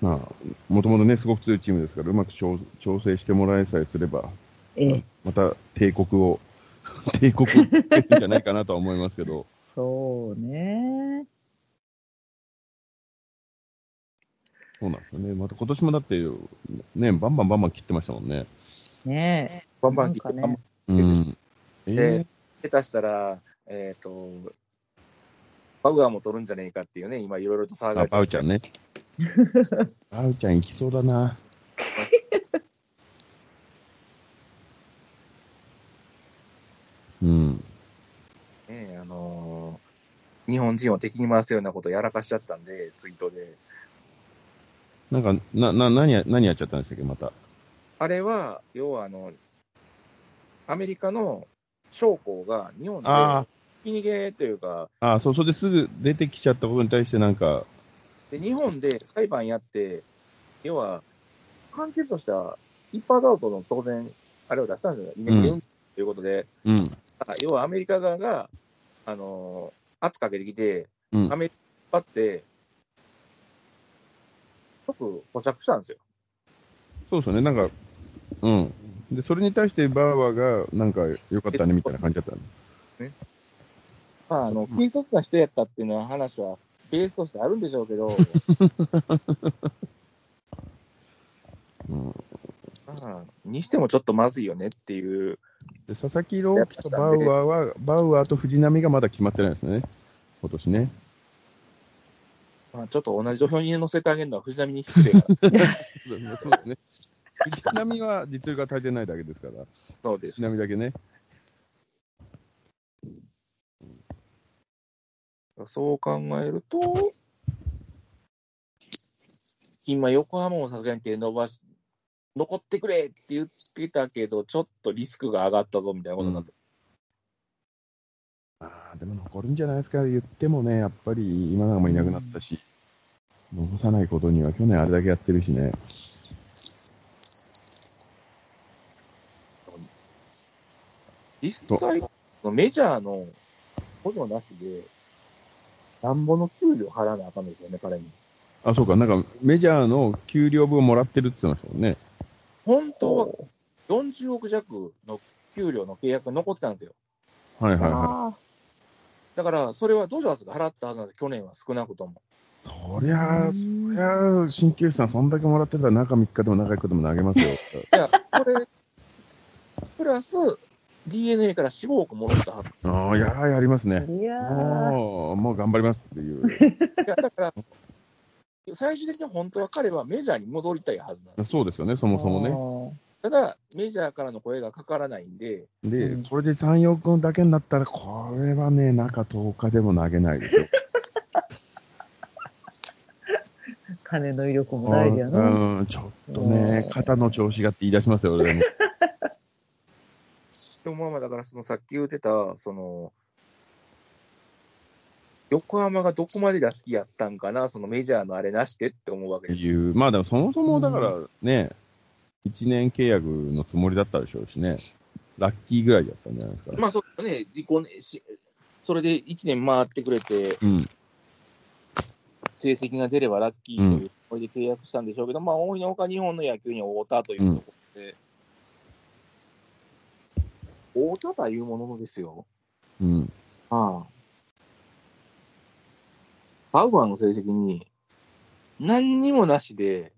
まあ、もともとね、すごく強いチームですから、うまく調調整してもらえさえすれば、ええ、また帝国を、(laughs) 帝国を作ってるんじゃないかなとは思いますけど、そうね。そうなんですよね。また今年もだって、ね、バンバンバンバン切ってましたもんね。ねバンバン切って、ねうん。えで下手したら、えっ、と、バウアーも取るんじゃねえかっていうね、今いろいろと騒がれてバウちゃんね。(laughs) バウちゃん行きそうだな。うん。ね、あのー日本人を敵に回すようなことをやらかしちゃったんで、ツイートで。なんか、な、な、何や、何やっちゃったんでしたっけ、また？あれは、要はあの、アメリカの将校が日本であひき逃げというか、あ、あそう、それですぐ出てきちゃったことに対して、なんか、で日本で裁判やって、要は、判決としては、一発アウトの当然、あれを出したんですよ、居抜きでうんということで、うん。あ要はアメリカ側が、あのー圧かけてきて、うんアメリカって、即保釈したんですよ。そうですよね、なんか、うん。で、それに対してバーワーが、なんか、良かったね、みたいな感じだったのまあ、あの、軽率な人やったっていうのは話は、ベースとしてあるんでしょうけど、うん。まあ、にしてもちょっとまずいよねっていう、で、佐々木朗希とバウアーは、バウアーと藤波がまだ決まってないですね。今年ね。まあ、ちょっと同じ土俵に乗せてあげるのは藤波に失礼から。(laughs) そうですね。藤波は実力が足りてないだけですから、そうです藤。波だけね。そう考えると、今、横浜もさすがに手伸ばし、残ってくれって言ってたけど、ちょっとリスクが上がったぞみたいなことになって、ああ、でも残るんじゃないですか、言ってもね、やっぱり今永もいなくなったし、残さないことには去年あれだけやってるしね。実際、メジャーの補助なしで、なんぼの給料払わなあかんですよね、彼に。あ、そうか、なんかメジャーの給料分もらってるって言ってましたもんね。本当は40億弱の給料の契約が残ってたんですよ。はいはいはだから、それはドジャースが払ってたはずなんです去年は少なくとも。い。そりゃあ、そりゃあ、鍼灸師さん、そんだけもらってたら中3日でも中1日でも投げますよ。(laughs) いや、これ、プラス、DNA から4、5億もらったはず。ああ、いやー、やりますね。いやー、もう、もう頑張りますっていう。いや、だから、(laughs) 最終的に本当は彼はメジャーに戻りたいはずなんです。そうですよね、そもそもね。もただ、メジャーからの声がかからないんで、で、うんこれで3、4分だけになったら、これはね、中10日でも投げないですよ。(laughs) 金の威力も大事やな。うん、ちょっとね、肩の調子がって言い出しますよ、俺も。(laughs) (laughs) でもまあまあ、だからそのさっき言ってた、その、横浜がどこまでが好きやったんかな、そのメジャーのあれなしでって思うわけですよ。いう、まあでもそもそもだからね、1年契約のつもりだったでしょうしね、ラッキーぐらいだったんじゃないですか。まあ、そうね、離婚し、それで1年回ってくれて、うん、成績が出ればラッキーというつもりで契約したんでしょうけど、まあ、思いのほか日本の野球に会うたというところで、会うたとはいうもののですよ。うん、ああ。バウアーの成績に、何にもなしで、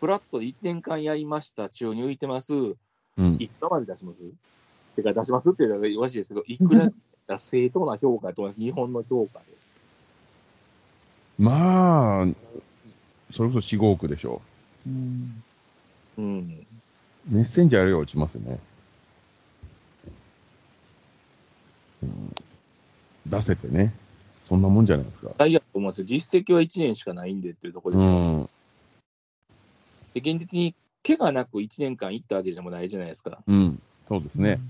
フラットで1年間やりました、中に浮いてます、うん。いくらまで出します？てか、出しますっていうのがおかしいですけど、いくらが正当な評価だと思います、日本の評価で。まあ、それこそ4、5億でしょうんうん。う。メッセンジャーよりは落ちますね。うん、出せてね。そんなもんじゃないですか。大事だと思いますよ。実績は1年しかないんでっていうところうですよ。ん。で、現実に怪我なく1年間行ったわけでもないじゃないですか。うん。そうですね。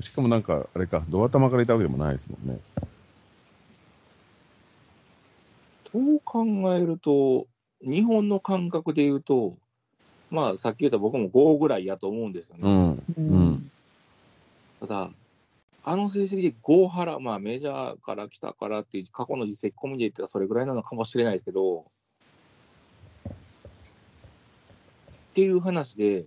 しかもなんか、あれか、ドア玉からいたわけでもないですもんね。そう考えると、日本の感覚で言うと、まあ、さっき言った僕も5ぐらいやと思うんですよね。うん。ううんん。ただ、あの成績で5払、まあメジャーから来たからっていう過去の実績込みで言ったらそれぐらいなのかもしれないですけど、っていう話で、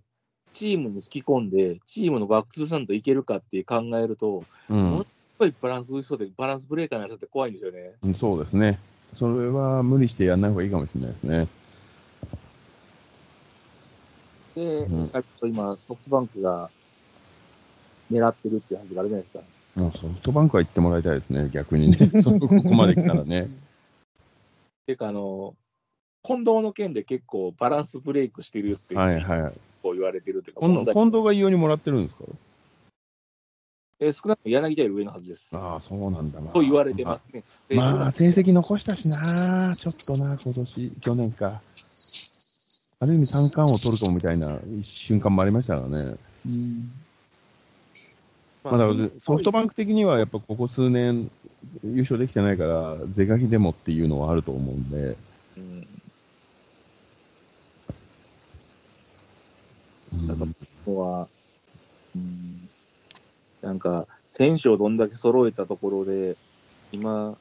チームに吹き込んで、チームのバックスさんといけるかって考えると、うん。やっぱりバランスそうで、バランスブレーカーになる人って怖いんですよね。うんそうですね。それは無理してやんない方がいいかもしれないですね。で、うん今、ソフトバンクが狙ってるっていう話があるじゃないですか。もうソフトバンクは行ってもらいたいですね、逆にね。(laughs) そここまで来たらね。ていうか、あの、近藤の件で結構バランスブレイクしてるっていう、はいはい。こう言われてるっていうか、近藤が異様にもらってるんですか？えー少なくとも柳田より上のはずです。ああ、そうなんだな。と言われてますね。でまあ、成績残したしな、ちょっとな、今年、去年か。ある意味三冠を取るかもみたいな瞬間もありましたからね。うんままあ、だからソフトバンク的にはやっぱここ数年優勝できてないから、是が非でもっていうのはあると思うんで。うんうんなんかここは、うん、なんか、選手をどんだけ揃えたところで、今、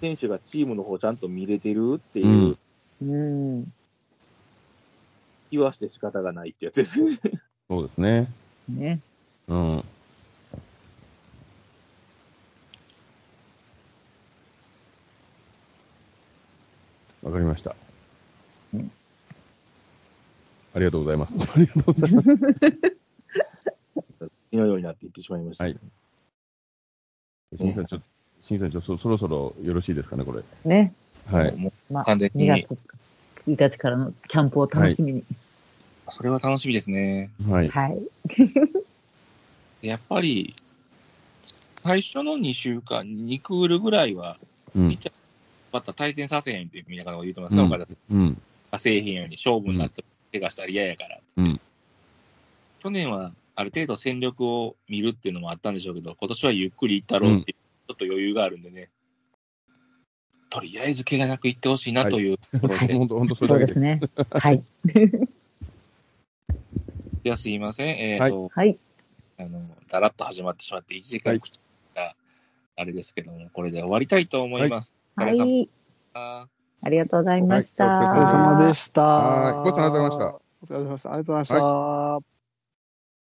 選手がチームの方ちゃんと見れてるっていううん言わして仕方がないってやつですね。そうですね。ね。うん。わかりました。うんありがとうございます。ありがとうございます。火のようになっていってしまいました。はい新さん、ちょっと、新さん、ちょっとそそろそろよろしいですかね、これ。ね。はい。もまあ、完全に2月1日からのキャンプを楽しみに。うそれは楽しみですね。はい。はい。(laughs) やっぱり、最初の2週間、2クールぐらいは、うんピッ。チャーバッター対戦させへんっていうみんなが言ってますね、うん岡田うん。がせえへんように勝負になって、怪我したら嫌やから。うん去年はある程度戦力を見るっていうのもあったんでしょうけど、今年はゆっくりいったろうっていう、ちょっと余裕があるんでね。とりあえず怪我なくいってほしいなというところで、い、(laughs) 本当、本当そそうです。ね。はい。(laughs) や、すいません。えっ、と、はい。あの、だらっと始まってしまって、1時間口があれですけども、これで終わりたいと思います。はお疲れ様でい。ありがとうございました。はいお疲れお疲れ様でした。はいごちそうさまでしたお疲れ様でした。ありがとうございました。